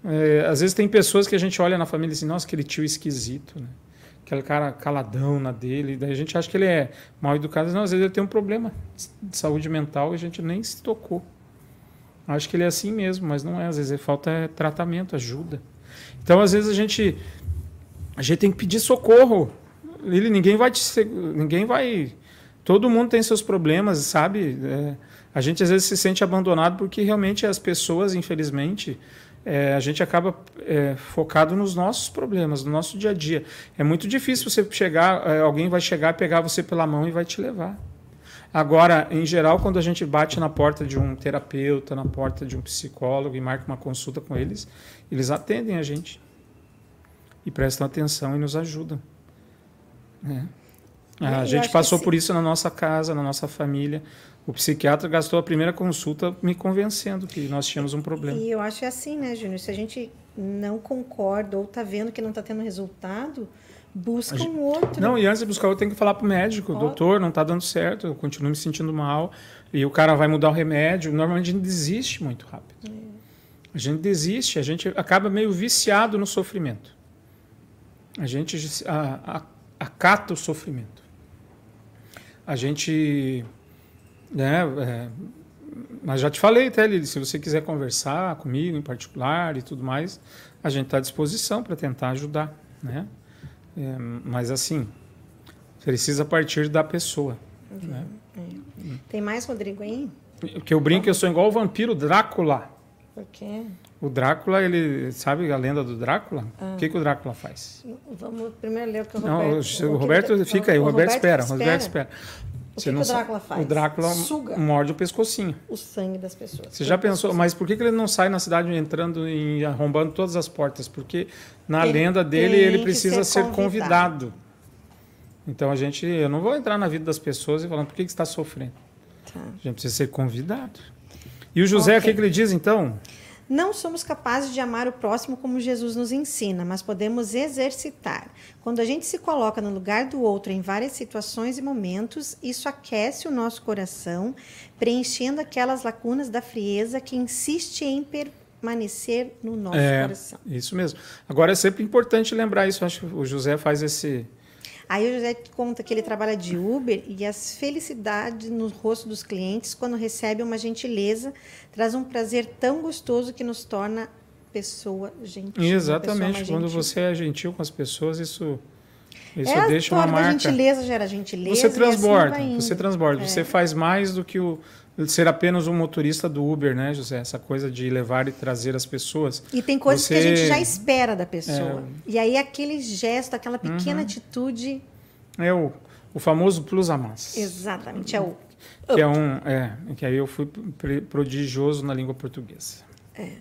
É, às vezes tem pessoas que a gente olha na família e diz, nossa, aquele tio esquisito, né? Aquele cara caladão na dele, daí a gente acha que ele é mal educado. Não, às vezes ele tem um problema de saúde mental e a gente nem se tocou. Acho que ele é assim mesmo, mas não é. Às vezes falta tratamento, ajuda. Então, às vezes a gente a gente tem que pedir socorro. Ele, ninguém vai te, ninguém vai. Todo mundo tem seus problemas, sabe? É, a gente às vezes se sente abandonado porque realmente as pessoas, infelizmente, é, a gente acaba é, focado nos nossos problemas, no nosso dia a dia. É muito difícil você chegar, é, alguém vai chegar, pegar você pela mão e vai te levar. Agora, em geral, quando a gente bate na porta de um terapeuta, na porta de um psicólogo e marca uma consulta com eles, eles atendem a gente e prestam atenção e nos ajudam. É. A gente passou por isso na nossa casa, na nossa família. O psiquiatra gastou a primeira consulta me convencendo que nós tínhamos um problema. E eu acho é assim, né, Júnior? Se a gente não concorda ou está vendo que não está tendo resultado, Busca gente... um outro. Não, e antes de buscar outro, tem que falar pro médico, oh. doutor, não está dando certo, eu continuo me sentindo mal. E o cara vai mudar o remédio. Normalmente a gente desiste muito rápido. É. A gente desiste, a gente acaba meio viciado no sofrimento. A gente a, a, acata o sofrimento. A gente. Né, é, mas já te falei, Tele, se você quiser conversar comigo em particular e tudo mais, a gente está à disposição para tentar ajudar. Né? É, mas assim, precisa partir da pessoa. Uhum. Né? É. Tem mais, Rodrigo, aí? Porque eu brinco eu sou igual o vampiro Drácula. Por quê? O Drácula, ele sabe a lenda do Drácula? Ah. O que, que o Drácula faz? Vamos primeiro ler o que o Roberto... Não, o, o, Roberto fica aí, o, Roberto, Roberto espera. O Roberto espera. O que, que, o Drácula faz? O Drácula Suga morde o pescocinho. O sangue das pessoas. Você já pensou, mas por que, que ele não sai na cidade entrando e arrombando todas as portas? Porque na ele lenda dele ele precisa ser, ser convidado. convidado. Então a gente, eu não vou entrar na vida das pessoas e falar por que, que está sofrendo. Tá. A gente precisa ser convidado. E o José, okay. o que, que ele diz então? Não somos capazes de amar o próximo como Jesus nos ensina, mas podemos exercitar. Quando a gente se coloca no lugar do outro em várias situações e momentos, isso aquece o nosso coração, preenchendo aquelas lacunas da frieza que insiste em permanecer no nosso é, coração. Isso mesmo. Agora é sempre importante lembrar isso. Acho que o José faz esse, Aí o José conta que ele trabalha de Uber e as felicidades no rosto dos clientes quando recebe uma gentileza traz um prazer tão gostoso que nos torna pessoa gentil. Exatamente. Pessoa quando você é gentil com as pessoas, isso isso é deixa uma marca. Gentileza gera gentileza. Você transborda, assim você transborda. É. Você faz mais do que o ser apenas um motorista do Uber, né, José? Essa coisa de levar e trazer as pessoas. E tem coisas você... que a gente já espera da pessoa. É... E aí aquele gesto, aquela pequena uhum. atitude. É o, o famoso plus a mais. Exatamente, é o. Que é um. É, que aí eu fui prodigioso na língua portuguesa. É.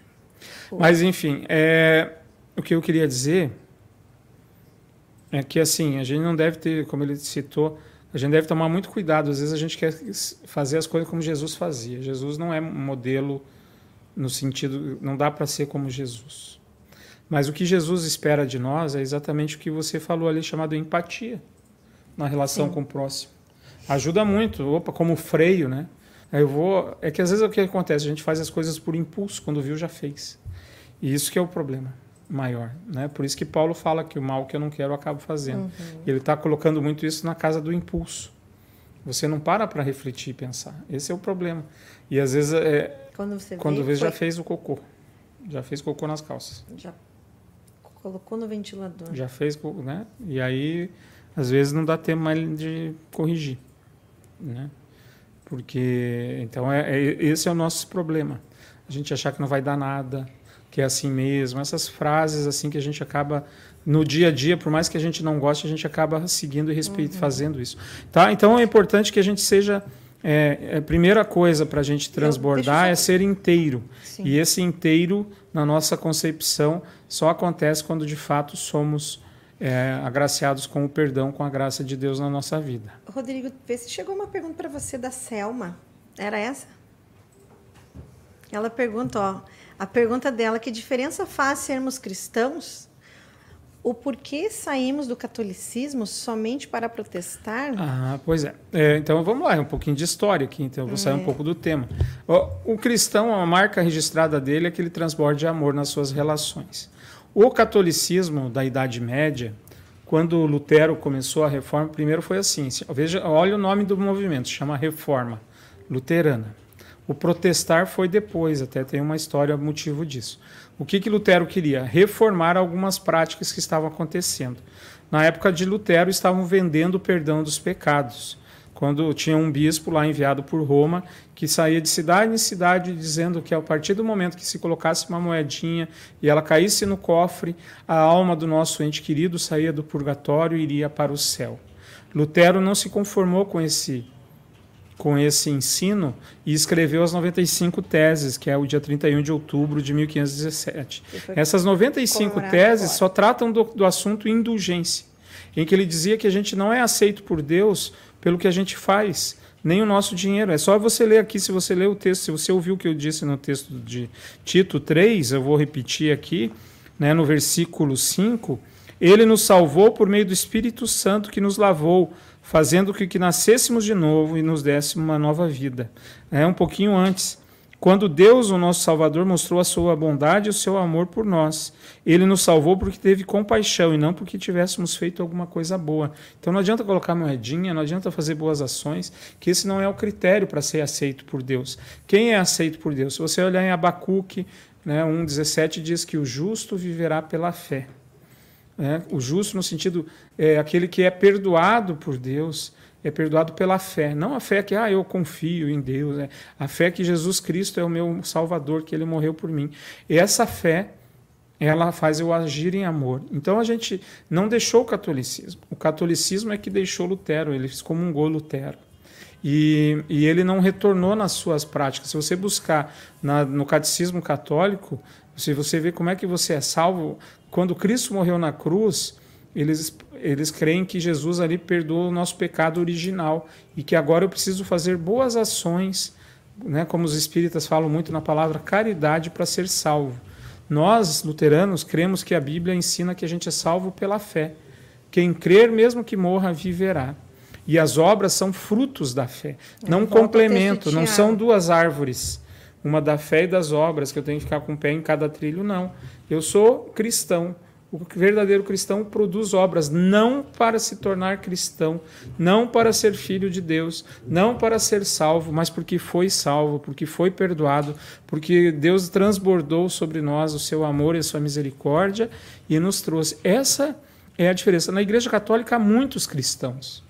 Mas, enfim, é, o que eu queria dizer é que, assim, a gente não deve ter, como ele citou, a gente deve tomar muito cuidado. Às vezes a gente quer fazer as coisas como Jesus fazia. Jesus não é um modelo no sentido, não dá para ser como Jesus. Mas o que Jesus espera de nós é exatamente o que você falou ali, chamado empatia na relação Sim. com o próximo. Ajuda muito, opa, como freio, né? Eu vou, é que às vezes o que acontece, a gente faz as coisas por impulso, quando viu já fez. E isso que é o problema maior. Né? Por isso que Paulo fala que o mal que eu não quero eu acabo fazendo. Uhum. Ele está colocando muito isso na casa do impulso. Você não para para refletir e pensar. Esse é o problema. E às vezes, é, quando você quando vê, já fez o cocô. Já fez cocô nas calças. Já colocou no ventilador. Já fez, né? E aí, às vezes, não dá tempo mais de corrigir. Né? Porque, então, é, é, esse é o nosso problema. A gente achar que não vai dar nada, que é assim mesmo, essas frases assim que a gente acaba no dia a dia, por mais que a gente não goste, a gente acaba seguindo e respeito, uhum. fazendo isso. Tá? Então é importante que a gente seja é, a primeira coisa para a gente transbordar é ser inteiro. Sim. E esse inteiro, na nossa concepção, só acontece quando de fato somos é, agraciados com o perdão, com a graça de Deus na nossa vida. Rodrigo, vê se chegou uma pergunta para você da Selma. Era essa? Ela pergunta, ó, a pergunta dela: que diferença faz sermos cristãos o porquê saímos do catolicismo somente para protestar? Ah, pois é. é então vamos lá, é um pouquinho de história aqui, então eu vou sair é. um pouco do tema. O, o, cristão, a marca registrada dele é que ele transborde amor nas suas relações. O catolicismo da Idade Média, quando Lutero começou a reforma, primeiro foi assim, veja, olha o nome do movimento, chama Reforma Luterana. O protestar foi depois, até tem uma história motivo disso. O que, que Lutero queria? Reformar algumas práticas que estavam acontecendo. Na época de Lutero, estavam vendendo o perdão dos pecados. Quando tinha um bispo lá enviado por Roma que saía de cidade em cidade dizendo que a partir do momento que se colocasse uma moedinha e ela caísse no cofre, a alma do nosso ente querido saía do purgatório e iria para o céu. Lutero não se conformou com esse com esse ensino e escreveu as 95 teses, que é o dia 31 de outubro de 1517. Essas 95 teses agora. só tratam do, do assunto indulgência, em que ele dizia que a gente não é aceito por Deus pelo que a gente faz, nem o nosso dinheiro. É só você ler aqui, se você ler o texto, se você ouviu o que eu disse no texto de Tito 3, eu vou repetir aqui, né, no versículo 5, ele nos salvou por meio do Espírito Santo que nos lavou fazendo com que nascêssemos de novo e nos desse uma nova vida. É um pouquinho antes, quando Deus, o nosso Salvador, mostrou a sua bondade e o seu amor por nós. Ele nos salvou porque teve compaixão e não porque tivéssemos feito alguma coisa boa. Então não adianta colocar moedinha, não adianta fazer boas ações, que esse não é o critério para ser aceito por Deus. Quem é aceito por Deus? Se você olhar em Abacuque, né, 1,17 diz que o justo viverá pela fé. Né? O justo, no sentido, é aquele que é perdoado por Deus, é perdoado pela fé. Não a fé que, ah, eu confio em Deus. É a fé que Jesus Cristo é o meu Salvador, que ele morreu por mim. E essa fé, ela faz eu agir em amor. Então a gente não deixou o catolicismo. O catolicismo é que deixou Lutero, ele excomungou Lutero. E, e, ele não retornou nas suas práticas. Se você buscar na, no catecismo católico, se você vê como é que você é salvo, quando Cristo morreu na cruz, eles, eles creem que Jesus ali perdoou o nosso pecado original e que agora eu preciso fazer boas ações, né, como os espíritas falam muito na palavra caridade para ser salvo. Nós, luteranos, cremos que a Bíblia ensina que a gente é salvo pela fé. Quem crer, mesmo que morra, viverá. E as obras são frutos da fé, é, não complemento, não são duas árvores uma da fé e das obras, que eu tenho que ficar com o pé em cada trilho, não. Eu sou cristão. O verdadeiro cristão produz obras não para se tornar cristão, não para ser filho de Deus, não para ser salvo, mas porque foi salvo, porque foi perdoado, porque Deus transbordou sobre nós o seu amor e a sua misericórdia e nos trouxe. Essa é a diferença. Na Igreja Católica há muitos cristãos.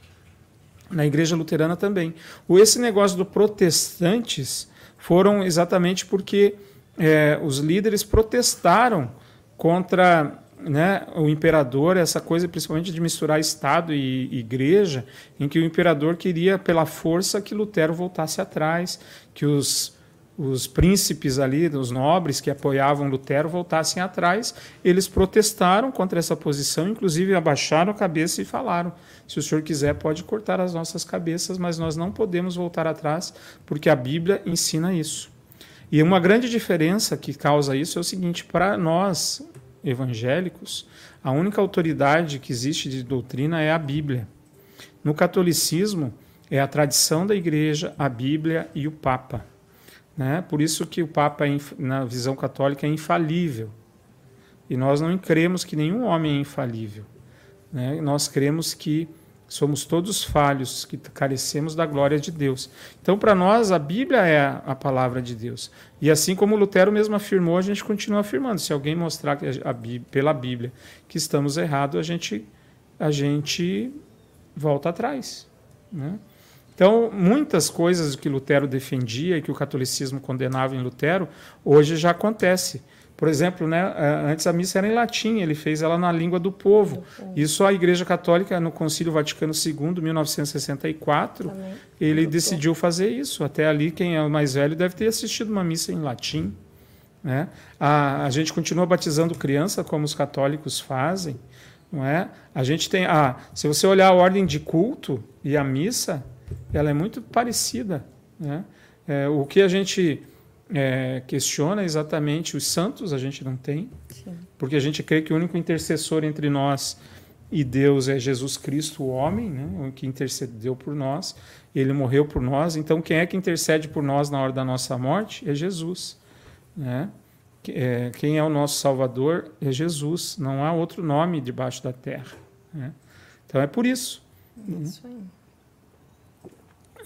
Na Igreja Luterana também. Esse negócio do protestantes foram exatamente porque é, os líderes protestaram contra né, o imperador, essa coisa principalmente de misturar Estado e igreja, em que o imperador queria, pela força, que Lutero voltasse atrás, que os, os príncipes ali, os nobres que apoiavam Lutero, voltassem atrás. Eles protestaram contra essa posição, inclusive abaixaram a cabeça e falaram: se o senhor quiser, pode cortar as nossas cabeças, mas nós não podemos voltar atrás, porque a Bíblia ensina isso. E uma grande diferença que causa isso é o seguinte: para nós evangélicos, a única autoridade que existe de doutrina é a Bíblia. No catolicismo, é a tradição da igreja, a Bíblia e o Papa. Né? Por isso que o Papa, é, na visão católica, é infalível. E nós não cremos que nenhum homem é infalível. Né? Nós cremos que somos todos falhos, que carecemos da glória de Deus. Então, para nós, a Bíblia é a, palavra de Deus. E assim como Lutero mesmo afirmou, a gente continua afirmando. Se alguém mostrar pela Bíblia que estamos errados, a gente, a gente volta atrás. Né? Então, muitas coisas que Lutero defendia e que o catolicismo condenava em Lutero, hoje já acontece. Por exemplo, né, antes a missa era em latim, ele fez ela na língua do povo. Isso a Igreja Católica, no Concílio Vaticano II, 1964, Também. ele decidiu fazer isso. Até ali, quem é o mais velho deve ter assistido uma missa em latim. Né? A, a gente continua batizando criança, como os católicos fazem. Não é? A gente tem. Ah, se você olhar a ordem de culto e a missa, ela é muito parecida. Né? É, o que a gente é, questiona exatamente os santos, a gente não tem, Sim. porque a gente crê que o único intercessor entre nós e Deus é Jesus Cristo, o homem, né, que intercedeu por nós, ele morreu por nós, então quem é que intercede por nós na hora da nossa morte? É Jesus. Né? É, quem é o nosso Salvador é Jesus, não há outro nome debaixo da terra. Né? Então é por isso. Isso aí.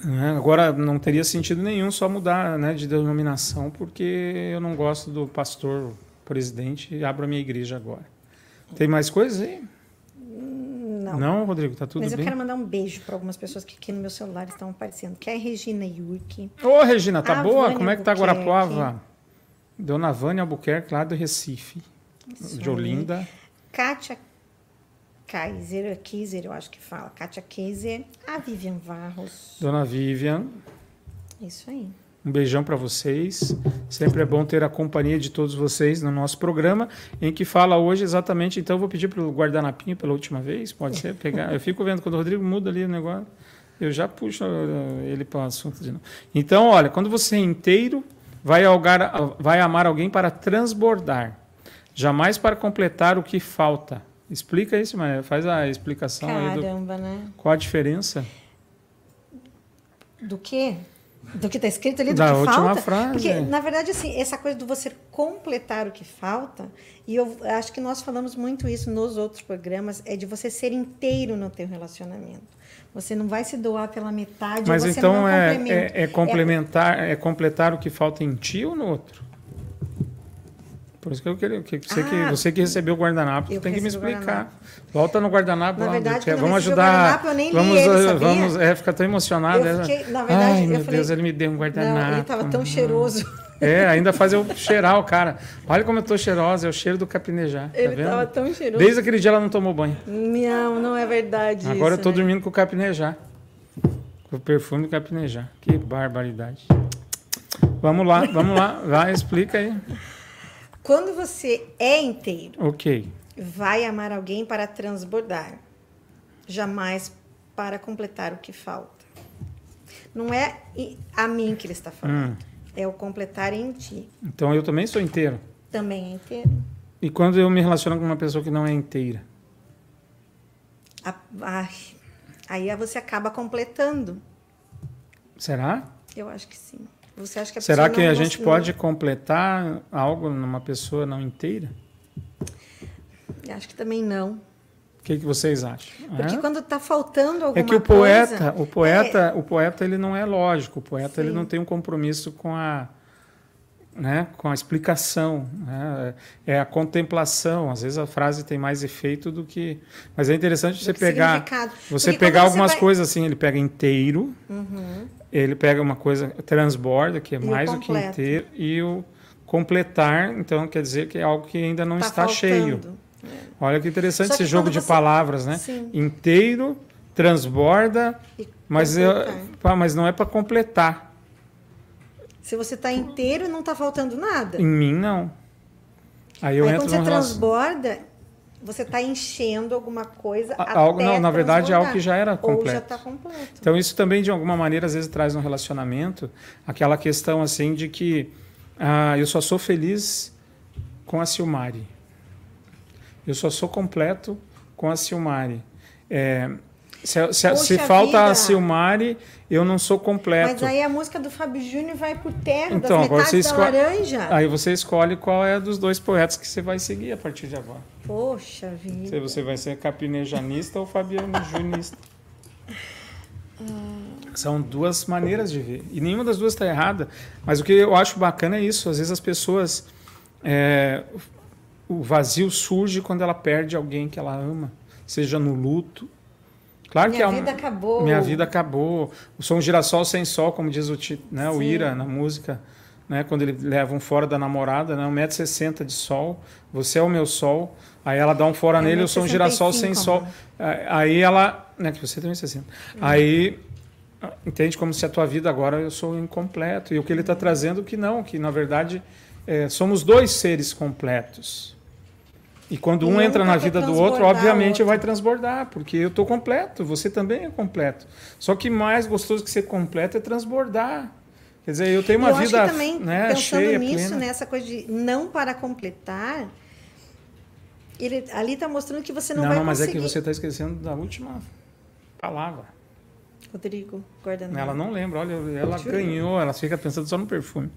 Né? Agora, não teria sentido nenhum só mudar né, de denominação, porque eu não gosto do pastor presidente e abro a minha igreja agora. Tem mais coisas aí? Não. Não, Rodrigo, tá tudo Mas eu bem? quero mandar um beijo para algumas pessoas que aqui no meu celular estão aparecendo, que é a Regina Yurk. Ô, Regina, tá boa? Vânia Como é que tá. Guarapuava? Dona Vânia Albuquerque, lá do Recife. Isso de Olinda. Kátia Kaiser, Kaiser, eu acho que fala. Kátia Kaiser, a Vivian Varros. Dona Vivian, Isso aí. um beijão para vocês. Sempre é bom ter a companhia de todos vocês no nosso programa, em que fala hoje exatamente. Então, eu vou pedir para o guardanapinho pela última vez, pode ser? Pegar. Eu fico vendo quando o Rodrigo muda ali o negócio, eu já puxo eh, ele para o assunto de novo. Então, olha, quando você é inteiro, vai, algar, vai amar alguém para transbordar, jamais para completar o que falta. Explica isso, mas faz a explicação aí do, Caramba, né? qual a diferença. Do quê? Do que está escrito ali, do Da que última falta? frase. Porque, na verdade, assim, essa coisa do você completar o que falta, e eu acho que nós falamos muito isso nos outros programas, é de você ser inteiro no teu relacionamento. Você não vai se doar pela metade, Mas então não é, é, é complementar, é completar o que falta em ti ou no outro? Por isso que eu queria que você, que Ah, você que recebeu o guardanapo eu tem que me explicar. Volta no guardanapo. Na lá, verdade, eu vamos ajudar. guardanapo, eu nem li vamos, ele, ah, sabia? vamos, é, fica tão emocionado. Eu né? fiquei- na verdade, Ai, eu meu falei- Deus, ele me deu um guardanapo. Não, ele estava tão Hum. cheiroso. É, ainda fazer eu cheirar o cara. Olha como eu tô cheirosa, é o cheiro do capinejar. Tá Ele vendo? estava tão cheiroso. Desde aquele dia ela não tomou banho. Não, não é verdade Agora eu isso, tô né? dormindo com o capinejar. Com o perfume do capinejar. Que barbaridade. Vamos lá, vamos lá. Vai, explica aí. Quando você é inteiro, Ok. vai amar alguém para transbordar, jamais para completar o que falta. Não é a mim que ele está falando, Hum. é o completar em ti. Então eu também sou inteiro. Também é inteiro. E quando eu me relaciono com uma pessoa que não é inteira? A- ai, aí você acaba completando. Será? Eu acho que sim. Você acha que a Será que a gente não- pode completar algo numa pessoa não inteira? Eu acho que também não. O que, que vocês acham? Porque É? quando está faltando alguma É que o coisa, poeta, o poeta, o poeta ele não é lógico. O poeta ele Sim. não tem um compromisso com a, né, com a explicação, né? é a contemplação. Às vezes a frase tem mais efeito do que, mas é interessante você pegar, você pegar você algumas vai- coisas assim. Ele pega inteiro, Uhum. ele pega uma coisa transborda que é E mais do que inteiro e o completar, então quer dizer que é algo que ainda não Tá está cheio. faltando. Olha que interessante que esse jogo de você- palavras, né? Sim. Inteiro, transborda, mas, eu, completar. pá, mas não é para completar. Se você está inteiro, não está faltando nada. Em mim, não. Aí eu Aí entro quando você transborda, você está enchendo alguma coisa A- algo- não, na verdade, é algo que já era Ou completo. já está completo. Então isso também, de alguma maneira, às vezes traz no relacionamento aquela questão assim de que ah, eu só sou feliz com a Silmari. Eu só sou completo com a Silmari. É, se, se- se falta a vida! Silmari, eu não sou completo. Mas aí a música do Fábio Júnior vai por terra, Então, das metades você da laranja. Aí você escolhe qual é dos dois poetas que você vai seguir a partir de agora. Poxa Se vida. você vai ser capinejanista ou fabiano junista. São duas maneiras de ver. E nenhuma das duas está errada. Mas o que eu acho bacana é isso. Às vezes as pessoas. é, o vazio surge quando ela perde alguém que ela ama, seja no luto. Claro que Minha é um- vida acabou. Minha vida acabou. Eu sou um girassol sem sol, como diz o, Ti- né, o. Ira na música. Né, quando ele leva um fora da namorada, né, 1,60m de sol, você é o meu sol. Aí ela dá um fora É nele, eu sou um girassol sem 1,65, sol. amor. Aí ela. Né, que você tem 1,60. Aí entende como se a tua vida agora eu sou incompleto. E o que ele está trazendo que não, que na verdade é, somos dois seres completos. E quando E um entra na vida do outro, obviamente outro. vai transbordar, porque eu estou completo, você também é completo. Só que mais gostoso que ser completo é transbordar. Quer dizer, eu tenho uma eu vida acho que também, né, pensando cheia, nisso, plena. nessa coisa de não para completar, ele ali está mostrando que você não, Não, vai não, mas conseguir. é que você está esquecendo da última palavra. Rodrigo, guarda Ela não lembra, olha, ela ganhou, ela fica pensando só no perfume.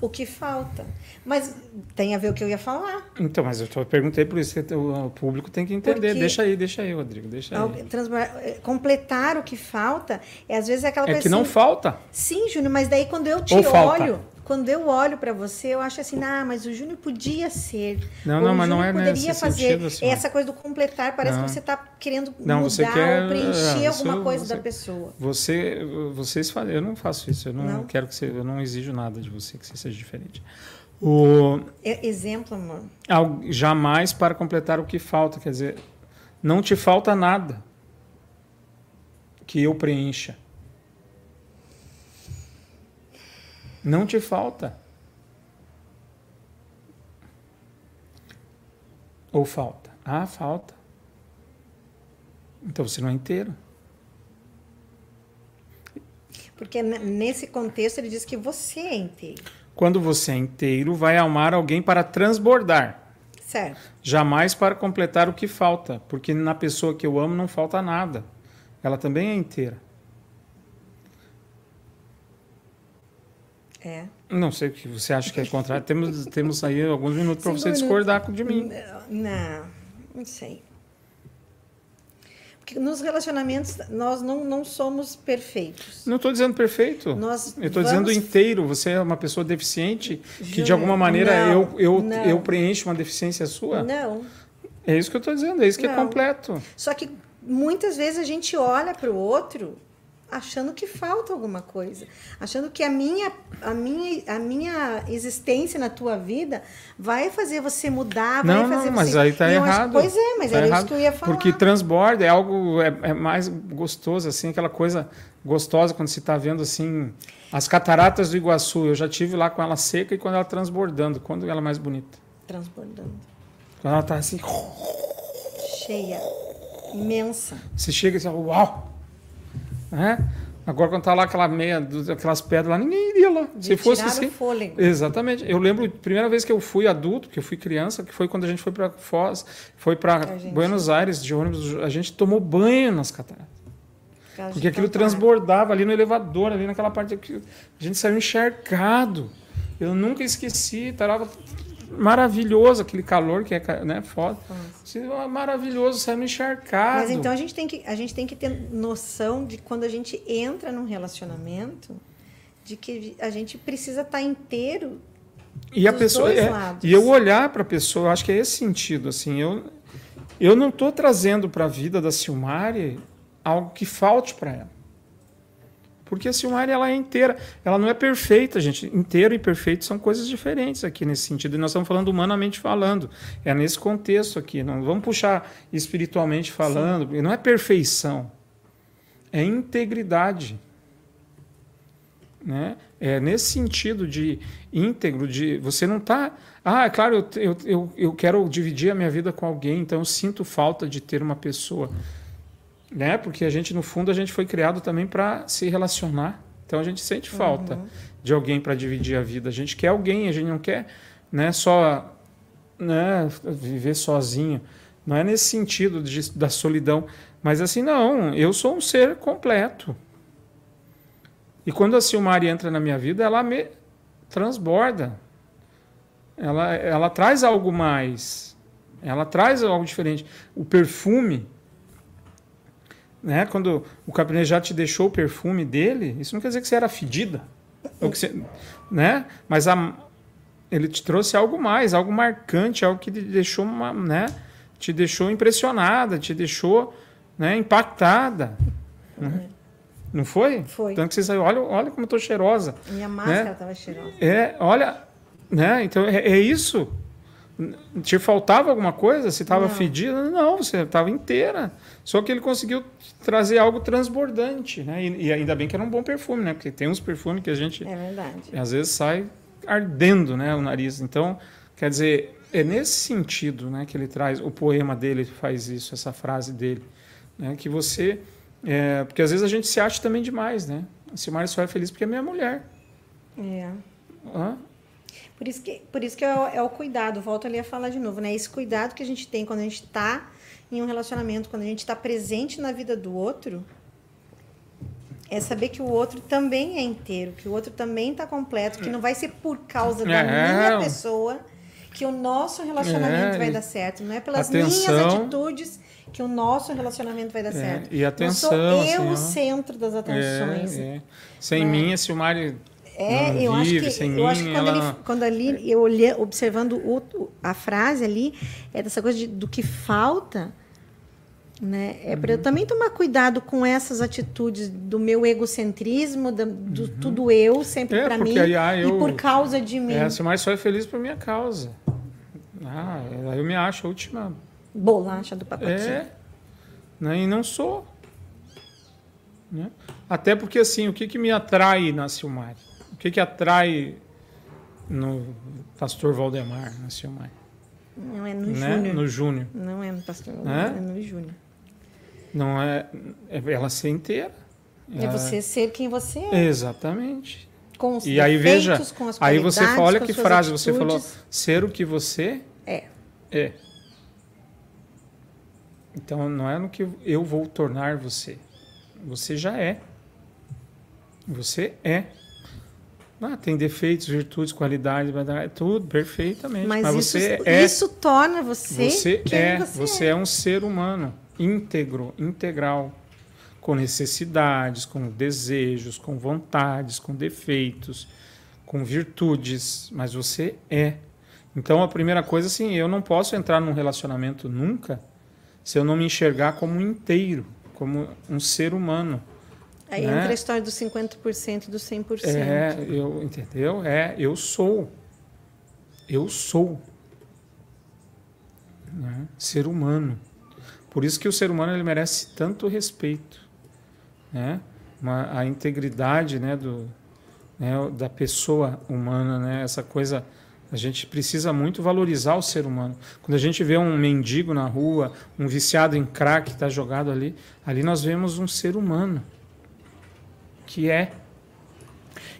O que falta. Mas tem a ver o que eu ia falar. Então, mas eu só perguntei por isso que o público tem que entender. Porque- Deixa aí, deixa aí, Rodrigo, deixa aí. eh, completar o que falta é às vezes aquela É coisa que não assim, falta. Sim, Júnior, mas daí quando eu te Ou falta. Quando eu olho para você, eu acho assim, ah, mas o Júnior podia ser. Não, não, o mas não é poderia fazer. sentido, assim. Essa coisa do completar, parece Não. que você está querendo Não, mudar quer- ou preencher é, alguma coisa você- da pessoa. Você, vocês fazem, eu não faço isso, eu não, Não? quero que você, eu não exijo nada de você que você seja diferente. O, É- Exemplo. Al- jamais para completar o que falta, quer dizer, não te falta nada que eu preencha. Não te falta. Ou falta? Ah, falta. Então você não é inteiro. Porque nesse contexto ele diz que você é inteiro. Quando você é inteiro, vai amar alguém para transbordar. Certo. Jamais para completar o que falta, porque na pessoa que eu amo não falta nada. Ela também é inteira. É. Não sei o que você acha que é contrário. temos, temos aí alguns minutos para você discordar de mim. Não, não sei. Porque nos relacionamentos nós não, não somos perfeitos. Não estou dizendo perfeito. Nós eu estou vamos- dizendo inteiro. Você é uma pessoa deficiente que de alguma maneira não, eu, eu, não. eu preencho uma deficiência sua. Não. É isso que eu estou dizendo. É isso que é Não. completo. Só que muitas vezes a gente olha para o outro achando que falta alguma coisa, achando que a minha, a minha, a minha existência na tua vida vai fazer você mudar, vai Não, fazer não, mas você... aí tá E eu acho- errado. Pois é, mas Tá era errado. isso que eu ia falar. Porque transborda é algo é, é mais gostoso, assim, aquela coisa gostosa quando se está vendo assim as cataratas do Iguaçu. Eu já tive lá com ela seca e quando ela transbordando, quando ela é mais bonita. Transbordando. Quando ela tá assim, Cheia. Imensa. você chega e você fala, uau! Né? Agora quando tá lá aquela meia, aquelas pedras lá, ninguém iria lá. De Se fosse assim. fôlego. Exatamente. Eu lembro a primeira vez que eu fui adulto, que eu fui criança, que foi quando a gente foi para Foz, foi para Argentina. Buenos Aires de ônibus, a gente tomou banho nas cataratas. Porque aquilo transbordava ali no elevador, ali naquela parte que a gente saiu encharcado. Eu nunca esqueci, tava maravilhoso aquele calor que é né, foda. Assim, Maravilhoso, saiu encharcado. Mas então a gente, tem que, a gente tem que ter noção de quando a gente entra num relacionamento, de que a gente precisa estar inteiro. E a pessoa é, e eu olhar para a pessoa, acho que é esse sentido assim, eu eu não estou trazendo para a vida da Silmari algo que falte para ela. Porque a Silmari ela é inteira, ela não é perfeita, gente. Inteiro e perfeito são coisas diferentes aqui nesse sentido. E nós estamos falando humanamente falando. É nesse contexto aqui. Não vamos puxar espiritualmente falando. E não é perfeição. É integridade. Né? É nesse sentido de íntegro, de você não está. Ah, é claro, eu, eu, eu, eu quero dividir a minha vida com alguém, então eu sinto falta de ter uma pessoa. Né? Porque a gente, no fundo, a gente foi criado também para se relacionar. Então a gente sente falta de alguém para dividir a vida. A gente quer alguém, a gente não quer né, só né, viver sozinho. Não é nesse sentido de, da solidão. Mas assim, não, eu sou um ser completo. E quando a Silmari entra na minha vida, ela me transborda. Ela, ela traz algo mais. Ela traz algo diferente. O perfume, né? Quando o Cabernet já te deixou o perfume dele, isso não quer dizer que você era fedida. Ou que você, né? Mas a, ele te trouxe algo mais, algo marcante, algo que te deixou, uma, né? Te deixou impressionada, te deixou né? impactada. né? Não foi? Foi. Tanto que você saiu, olha, olha como eu tô cheirosa. Minha máscara Né? estava cheirosa. É, olha, né? Então é, é isso. Te faltava alguma coisa? Se estava fedida? Não, você estava inteira. Só que ele conseguiu trazer algo transbordante, né? E, e ainda bem que era um bom perfume, né? Porque tem uns perfumes que a gente É verdade. às vezes sai ardendo, né, o nariz. Então, quer dizer, é nesse sentido, né, que ele traz o poema dele faz isso, essa frase dele, né, que você é, porque às vezes a gente se acha também demais, né? A Silmari só é feliz porque é minha mulher. É. Hã? Por isso que, por isso que é, o, é o cuidado, volto ali a falar de novo, né? Esse cuidado que a gente tem quando a gente está em um relacionamento, quando a gente está presente na vida do outro, é saber que o outro também é inteiro, que o outro também está completo, que não vai ser por causa da É. minha pessoa que o nosso relacionamento É, vai dar certo. Não é pelas Atenção. minhas atitudes que o nosso relacionamento vai dar É, certo. e atenção, Não sou eu assim, o centro das atenções. É, é. Sem mim, a Silmari É, não eu acho vive, que, sem eu mim, acho que quando, ela... ele, quando ali eu olhei, observando o- a frase ali, é dessa coisa de- do que falta, né? É para Uhum. eu também tomar cuidado com essas atitudes do meu egocentrismo, da- do Uhum. tudo eu, sempre É, para mim, aí, ah, eu- e por causa de mim. É, Silmari só é feliz por minha causa. Ah, eu me acho a última. Bolacha do pacotinho. É. Né? E não sou. Né? Até porque, assim, o que, que me atrai na Silmari? O que, que atrai no pastor Valdemar, na Silmari? Não é no Né? Júnior. No Júnior. Não é no pastor, É? é no Júnior. Não é, é ela ser inteira. É Ela- você ser quem você é. Exatamente. Com os E aí veja, defeitos, com as aí você fala, olha que frase você falou, atitudes. ser o que você É. é. Então não é no que eu vou tornar você. Você já é. Você é. Ah, tem defeitos, virtudes, qualidades, tudo perfeitamente. Mas, Mas, isso, você é. isso torna você, Você é, você, você é um ser humano íntegro, integral, com necessidades, com desejos, com vontades, com defeitos, com virtudes, mas você é. Então a primeira coisa assim, eu não posso entrar num relacionamento nunca se eu não me enxergar como inteiro, como um ser humano. Aí né? entra a história dos 50% e dos 100%. É, eu, entendeu? É, eu sou. Eu sou. Né? Ser humano. Por isso que o ser humano ele merece tanto respeito. Né? Uma, a integridade né, do, né, da pessoa humana, né? essa coisa. A gente precisa muito valorizar o ser humano. Quando a gente vê um mendigo na rua, um viciado em crack está jogado ali, ali nós vemos um ser humano que é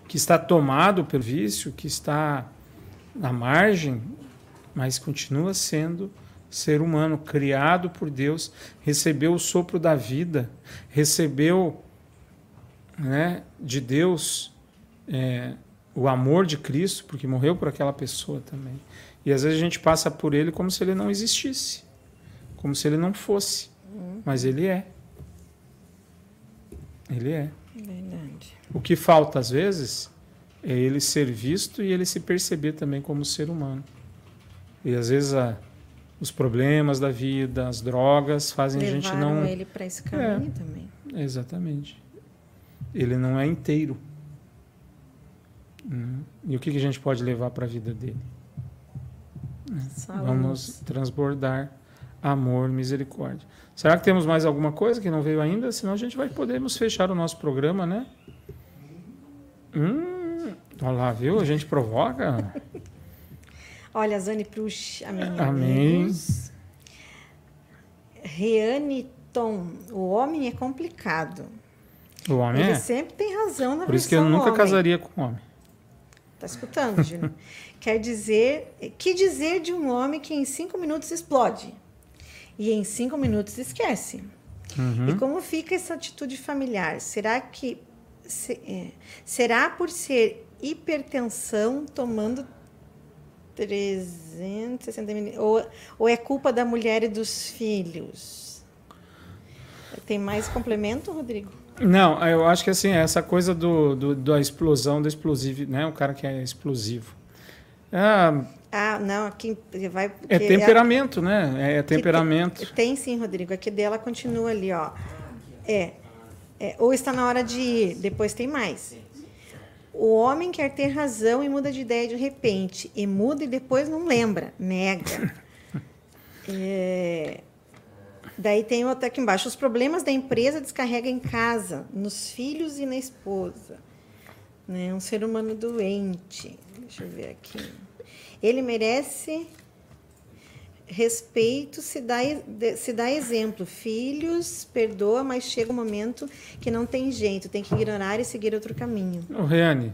que está tomado pelo vício, que está à margem, mas continua sendo ser humano, criado por Deus, recebeu o sopro da vida, recebeu né, de Deus é, o amor de Cristo, porque morreu por aquela pessoa também. E às vezes a gente passa por ele como se ele não existisse, como se ele não fosse, mas ele é. Ele é. Verdade. O que falta às vezes é ele ser visto e ele se perceber também como ser humano. E às vezes a- os problemas da vida, as drogas fazem a gente Levaram não. ele para esse caminho também. Exatamente. Ele não é inteiro. Hum. E o que que a gente pode levar para a vida dele? Saúde. Vamos transbordar amor, misericórdia. Será que temos mais alguma coisa que não veio ainda? Senão a gente vai podermos fechar o nosso programa, né? Hum, olha lá, viu? A gente provoca. Olha, Zane Prush, amém. Amém. Reane Tom, o homem é complicado. O homem Ele é. sempre tem razão na Por isso que eu nunca homem. casaria com um homem. Tá escutando, Gino? Quer dizer, que dizer de um homem que em cinco minutos explode e em cinco minutos esquece? Uhum. E como fica essa atitude familiar? Será que se- é, será por ser hipertensão tomando 360 mil ou, ou é culpa da mulher e dos filhos? Tem mais complemento, Rodrigo? Não, eu acho que assim, essa coisa do, do- da explosão, do explosivo, né? O cara que é explosivo. Ah, Ah, não, aqui vai. é porque temperamento, né? É temperamento. Tem, tem sim, Rodrigo. Aqui dela continua ali, ó. É, é, Ou está na hora de ir. Depois tem mais. O homem quer ter razão e muda de ideia de repente. E muda e depois não lembra. Nega. É, Daí tem outra aqui embaixo. Os problemas da empresa descarrega em casa, nos filhos e na esposa. Né? Um ser humano doente. Deixa eu ver aqui. Ele merece respeito se dá, se dá exemplo. Filhos, perdoa, mas chega um momento que não tem jeito, tem que ignorar e seguir outro caminho. Ô, Reane,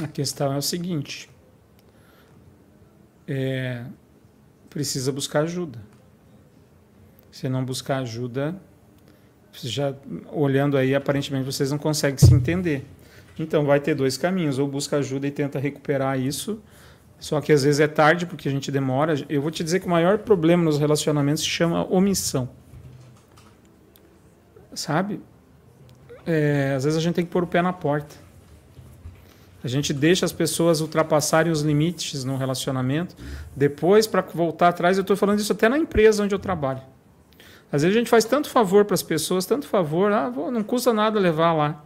a questão é o seguinte: é, precisa buscar ajuda. Se não buscar ajuda, já olhando aí, aparentemente vocês não conseguem se entender. Então vai ter dois caminhos: ou busca ajuda e tenta recuperar isso só que às vezes é tarde porque a gente demora. Eu vou te dizer que o maior problema nos relacionamentos se chama omissão. Sabe? É, às vezes a gente tem que pôr o pé na porta. A gente deixa as pessoas ultrapassarem os limites no relacionamento. Depois, para voltar atrás, eu estou falando isso até na empresa onde eu trabalho. Às vezes a gente faz tanto favor para as pessoas, tanto favor, ah, não custa nada levar lá.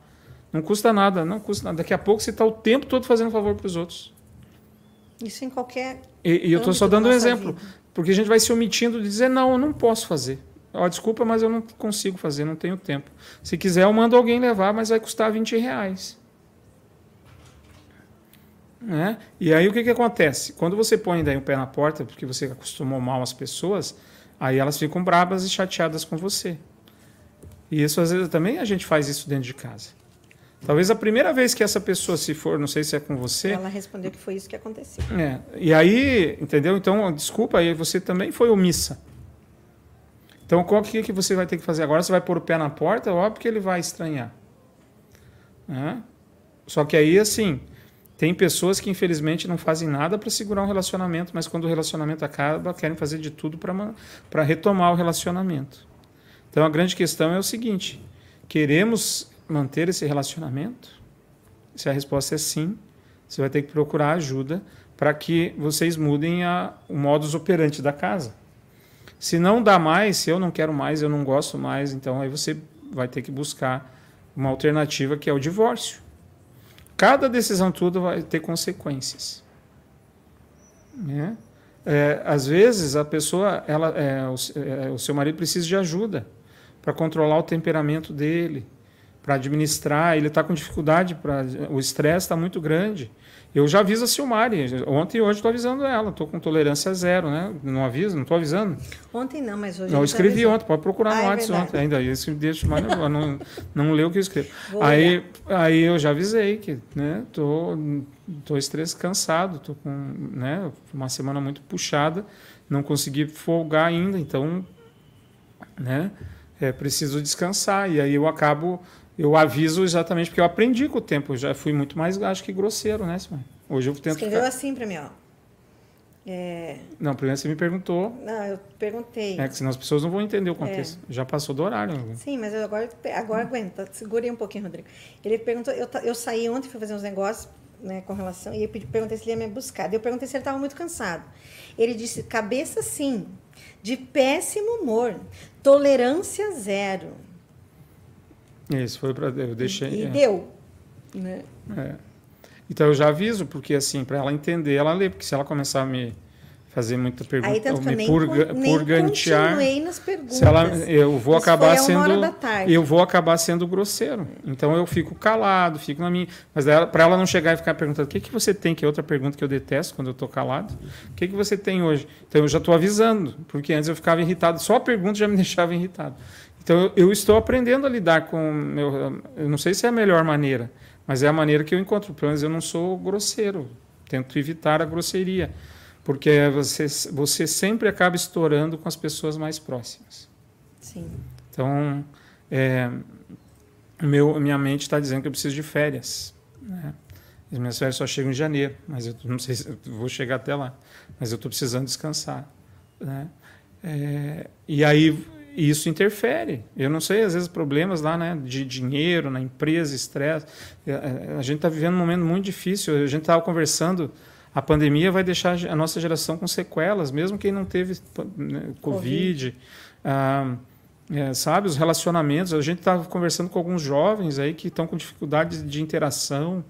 Não custa nada, não custa nada. Daqui a pouco você está o tempo todo fazendo favor para os outros. Isso em qualquer. E, e eu estou só dando um exemplo, vida. porque a gente vai se omitindo de dizer: não, eu não posso fazer. Oh, desculpa, mas eu não consigo fazer, não tenho tempo. Se quiser, eu mando alguém levar, mas vai custar 20 reais. Né? E aí o que, que acontece? Quando você põe daí um pé na porta, porque você acostumou mal as pessoas, aí elas ficam brabas e chateadas com você. E isso às vezes também a gente faz isso dentro de casa. Talvez a primeira vez que essa pessoa, se for, não sei se é com você. Ela respondeu que foi isso que aconteceu. É. E aí, entendeu? Então, desculpa, aí você também foi omissa. Então, qual que, que você vai ter que fazer agora? Você vai pôr o pé na porta? Óbvio que ele vai estranhar. É? Só que aí, assim, tem pessoas que infelizmente não fazem nada para segurar um relacionamento, mas quando o relacionamento acaba, querem fazer de tudo para retomar o relacionamento. Então, a grande questão é o seguinte: queremos manter esse relacionamento? Se a resposta é sim, você vai ter que procurar ajuda para que vocês mudem a, o modus operandi da casa. Se não dá mais, se eu não quero mais, eu não gosto mais, então aí você vai ter que buscar uma alternativa que é o divórcio. Cada decisão tudo vai ter consequências. Né? É, às vezes a pessoa, ela, é, o, é, o seu marido precisa de ajuda para controlar o temperamento dele, para administrar, ele está com dificuldade, pra, o estresse está muito grande. Eu já aviso a Silmari, ontem e hoje estou avisando ela, estou com tolerância zero, né? Não aviso, não estou avisando. Ontem não, mas hoje. Não, eu escrevi ontem, pode procurar ah, no é WhatsApp ontem ainda. Isso deixa, mas não, não, não leu o que eu escrevo. aí, aí eu já avisei que né, tô, tô estresse cansado, tô com né, uma semana muito puxada, não consegui folgar ainda, então né, é preciso descansar. E aí eu acabo eu aviso exatamente porque eu aprendi com o tempo. Eu já fui muito mais, acho que grosseiro, né, Simone? Hoje eu tento. Escreveu ficar... assim para mim, ó. É... Não, primeiro você me perguntou. Não, eu perguntei. É que senão as pessoas não vão entender o contexto. É. Já passou do horário. Né? Sim, mas eu agora, agora aguenta. Segurei um pouquinho, Rodrigo. Ele perguntou, eu, eu saí ontem, fui fazer uns negócios né, com relação, e eu perguntei se ele ia me buscar. Eu perguntei se ele estava muito cansado. Ele disse, cabeça sim, de péssimo humor, tolerância zero. Isso, foi para eu deixei. E, e é. deu. Né? É. Então eu já aviso, porque assim, para ela entender, ela lê, porque se ela começar a me fazer muita pergunta, Aí, tanto me purga, nem purgantear, nas perguntas. se ela, eu vou Isso acabar sendo eu vou acabar sendo grosseiro. Então eu fico calado, fico na minha, mas para ela não chegar e ficar perguntando: "O que que você tem?" que é outra pergunta que eu detesto quando eu estou calado. "O que que você tem hoje?" Então eu já estou avisando, porque antes eu ficava irritado, só a pergunta já me deixava irritado. Então eu estou aprendendo a lidar com meu, eu não sei se é a melhor maneira, mas é a maneira que eu encontro. Pelo menos eu não sou grosseiro, tento evitar a grosseria, porque você você sempre acaba estourando com as pessoas mais próximas. Sim. Então é, meu minha mente está dizendo que eu preciso de férias, né? As minhas férias só chegam em janeiro, mas eu não sei se eu vou chegar até lá, mas eu estou precisando descansar, né? É, e aí e isso interfere. Eu não sei, às vezes, problemas lá né, de dinheiro, na empresa, estresse. É, é, a gente está vivendo um momento muito difícil. A gente estava conversando, a pandemia vai deixar a nossa geração com sequelas, mesmo quem não teve né, Covid. COVID. Ah, é, sabe, os relacionamentos. A gente estava conversando com alguns jovens aí que estão com dificuldade de interação,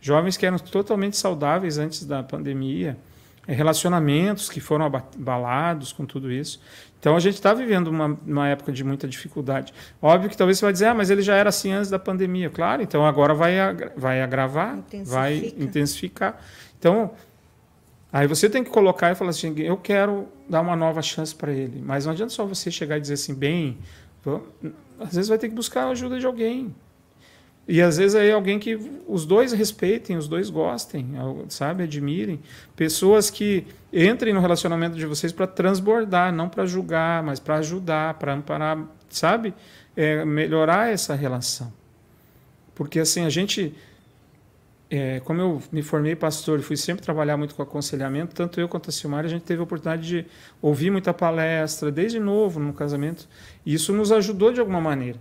jovens que eram totalmente saudáveis antes da pandemia, relacionamentos que foram abalados com tudo isso. Então a gente está vivendo uma, uma, época de muita dificuldade. Óbvio que talvez você vai dizer, ah, mas ele já era assim antes da pandemia. Claro, então agora vai, vai agravar, intensifica. vai intensificar. Então, Aí você tem que colocar e falar assim: eu quero dar uma nova chance para ele. Mas não adianta só você chegar e dizer assim, bem, às vezes vai ter que buscar a ajuda de alguém. E às vezes aí alguém que os dois respeitem, os dois gostem, sabe, admirem. Pessoas que entrem no relacionamento de vocês para transbordar, não para julgar, mas para ajudar, para amparar, sabe, é, melhorar essa relação. Porque assim a gente é, como eu me formei pastor e fui sempre trabalhar muito com aconselhamento, tanto eu quanto a Silmar, a gente teve a oportunidade de ouvir muita palestra, desde novo no casamento, e isso nos ajudou de alguma maneira.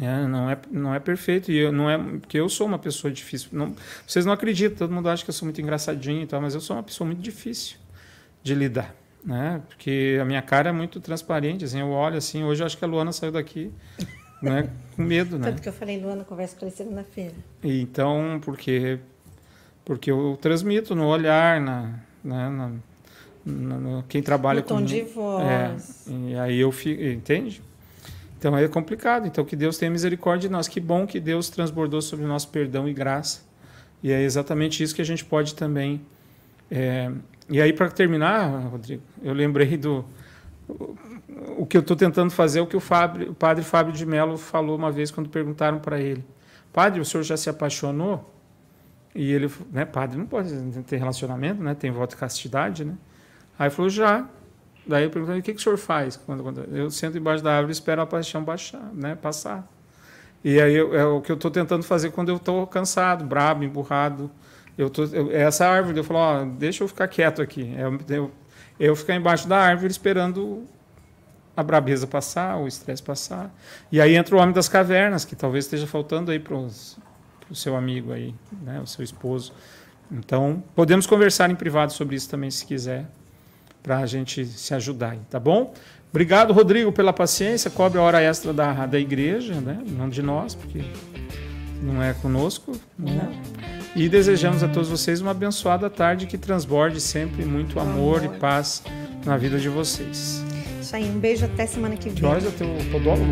É, não, é, não é perfeito, e eu, não é porque eu sou uma pessoa difícil. Não, vocês não acreditam, todo mundo acha que eu sou muito engraçadinho e tal, mas eu sou uma pessoa muito difícil de lidar. Né? Porque a minha cara é muito transparente, assim, eu olho assim, hoje eu acho que a Luana saiu daqui né? Com medo, né? Tanto que eu falei, Luana, conversa com ele segunda-feira. Então, porque porque eu transmito no olhar, na, né, na, na, na quem trabalha no tom de voz. É, e aí eu fico, entende? Então é complicado. Então que Deus tenha misericórdia de nós. Que bom que Deus transbordou sobre nós perdão e graça. E é exatamente isso que a gente pode também. É... E aí para terminar, Rodrigo, eu lembrei do o que eu estou tentando fazer é o que o, Fábio, o padre Fábio de Mello falou uma vez quando perguntaram para ele: Padre, o senhor já se apaixonou? E ele, né, padre não pode ter relacionamento, né? Tem voto de castidade, né? Aí falou: Já. Daí eu perguntei: O que, que o senhor faz? Quando, quando eu sento embaixo da árvore e espero a paixão baixar, né? Passar. E aí eu, é o que eu estou tentando fazer quando eu estou cansado, brabo, emburrado. Eu tô, eu, essa árvore, eu falo: ó, deixa eu ficar quieto aqui. Eu, eu, eu ficar embaixo da árvore esperando a brabeza passar, o estresse passar. E aí entra o homem das cavernas, que talvez esteja faltando aí para o seu amigo aí, né, o seu esposo. Então, podemos conversar em privado sobre isso também, se quiser, para a gente se ajudar, aí, tá bom? Obrigado, Rodrigo, pela paciência. Cobre a hora extra da, da igreja, né? não de nós, porque não é conosco. Né? E desejamos a todos vocês uma abençoada tarde que transborde sempre muito amor, amor. e paz na vida de vocês isso aí. Um beijo até semana que vem. Nós, é teu podólogo.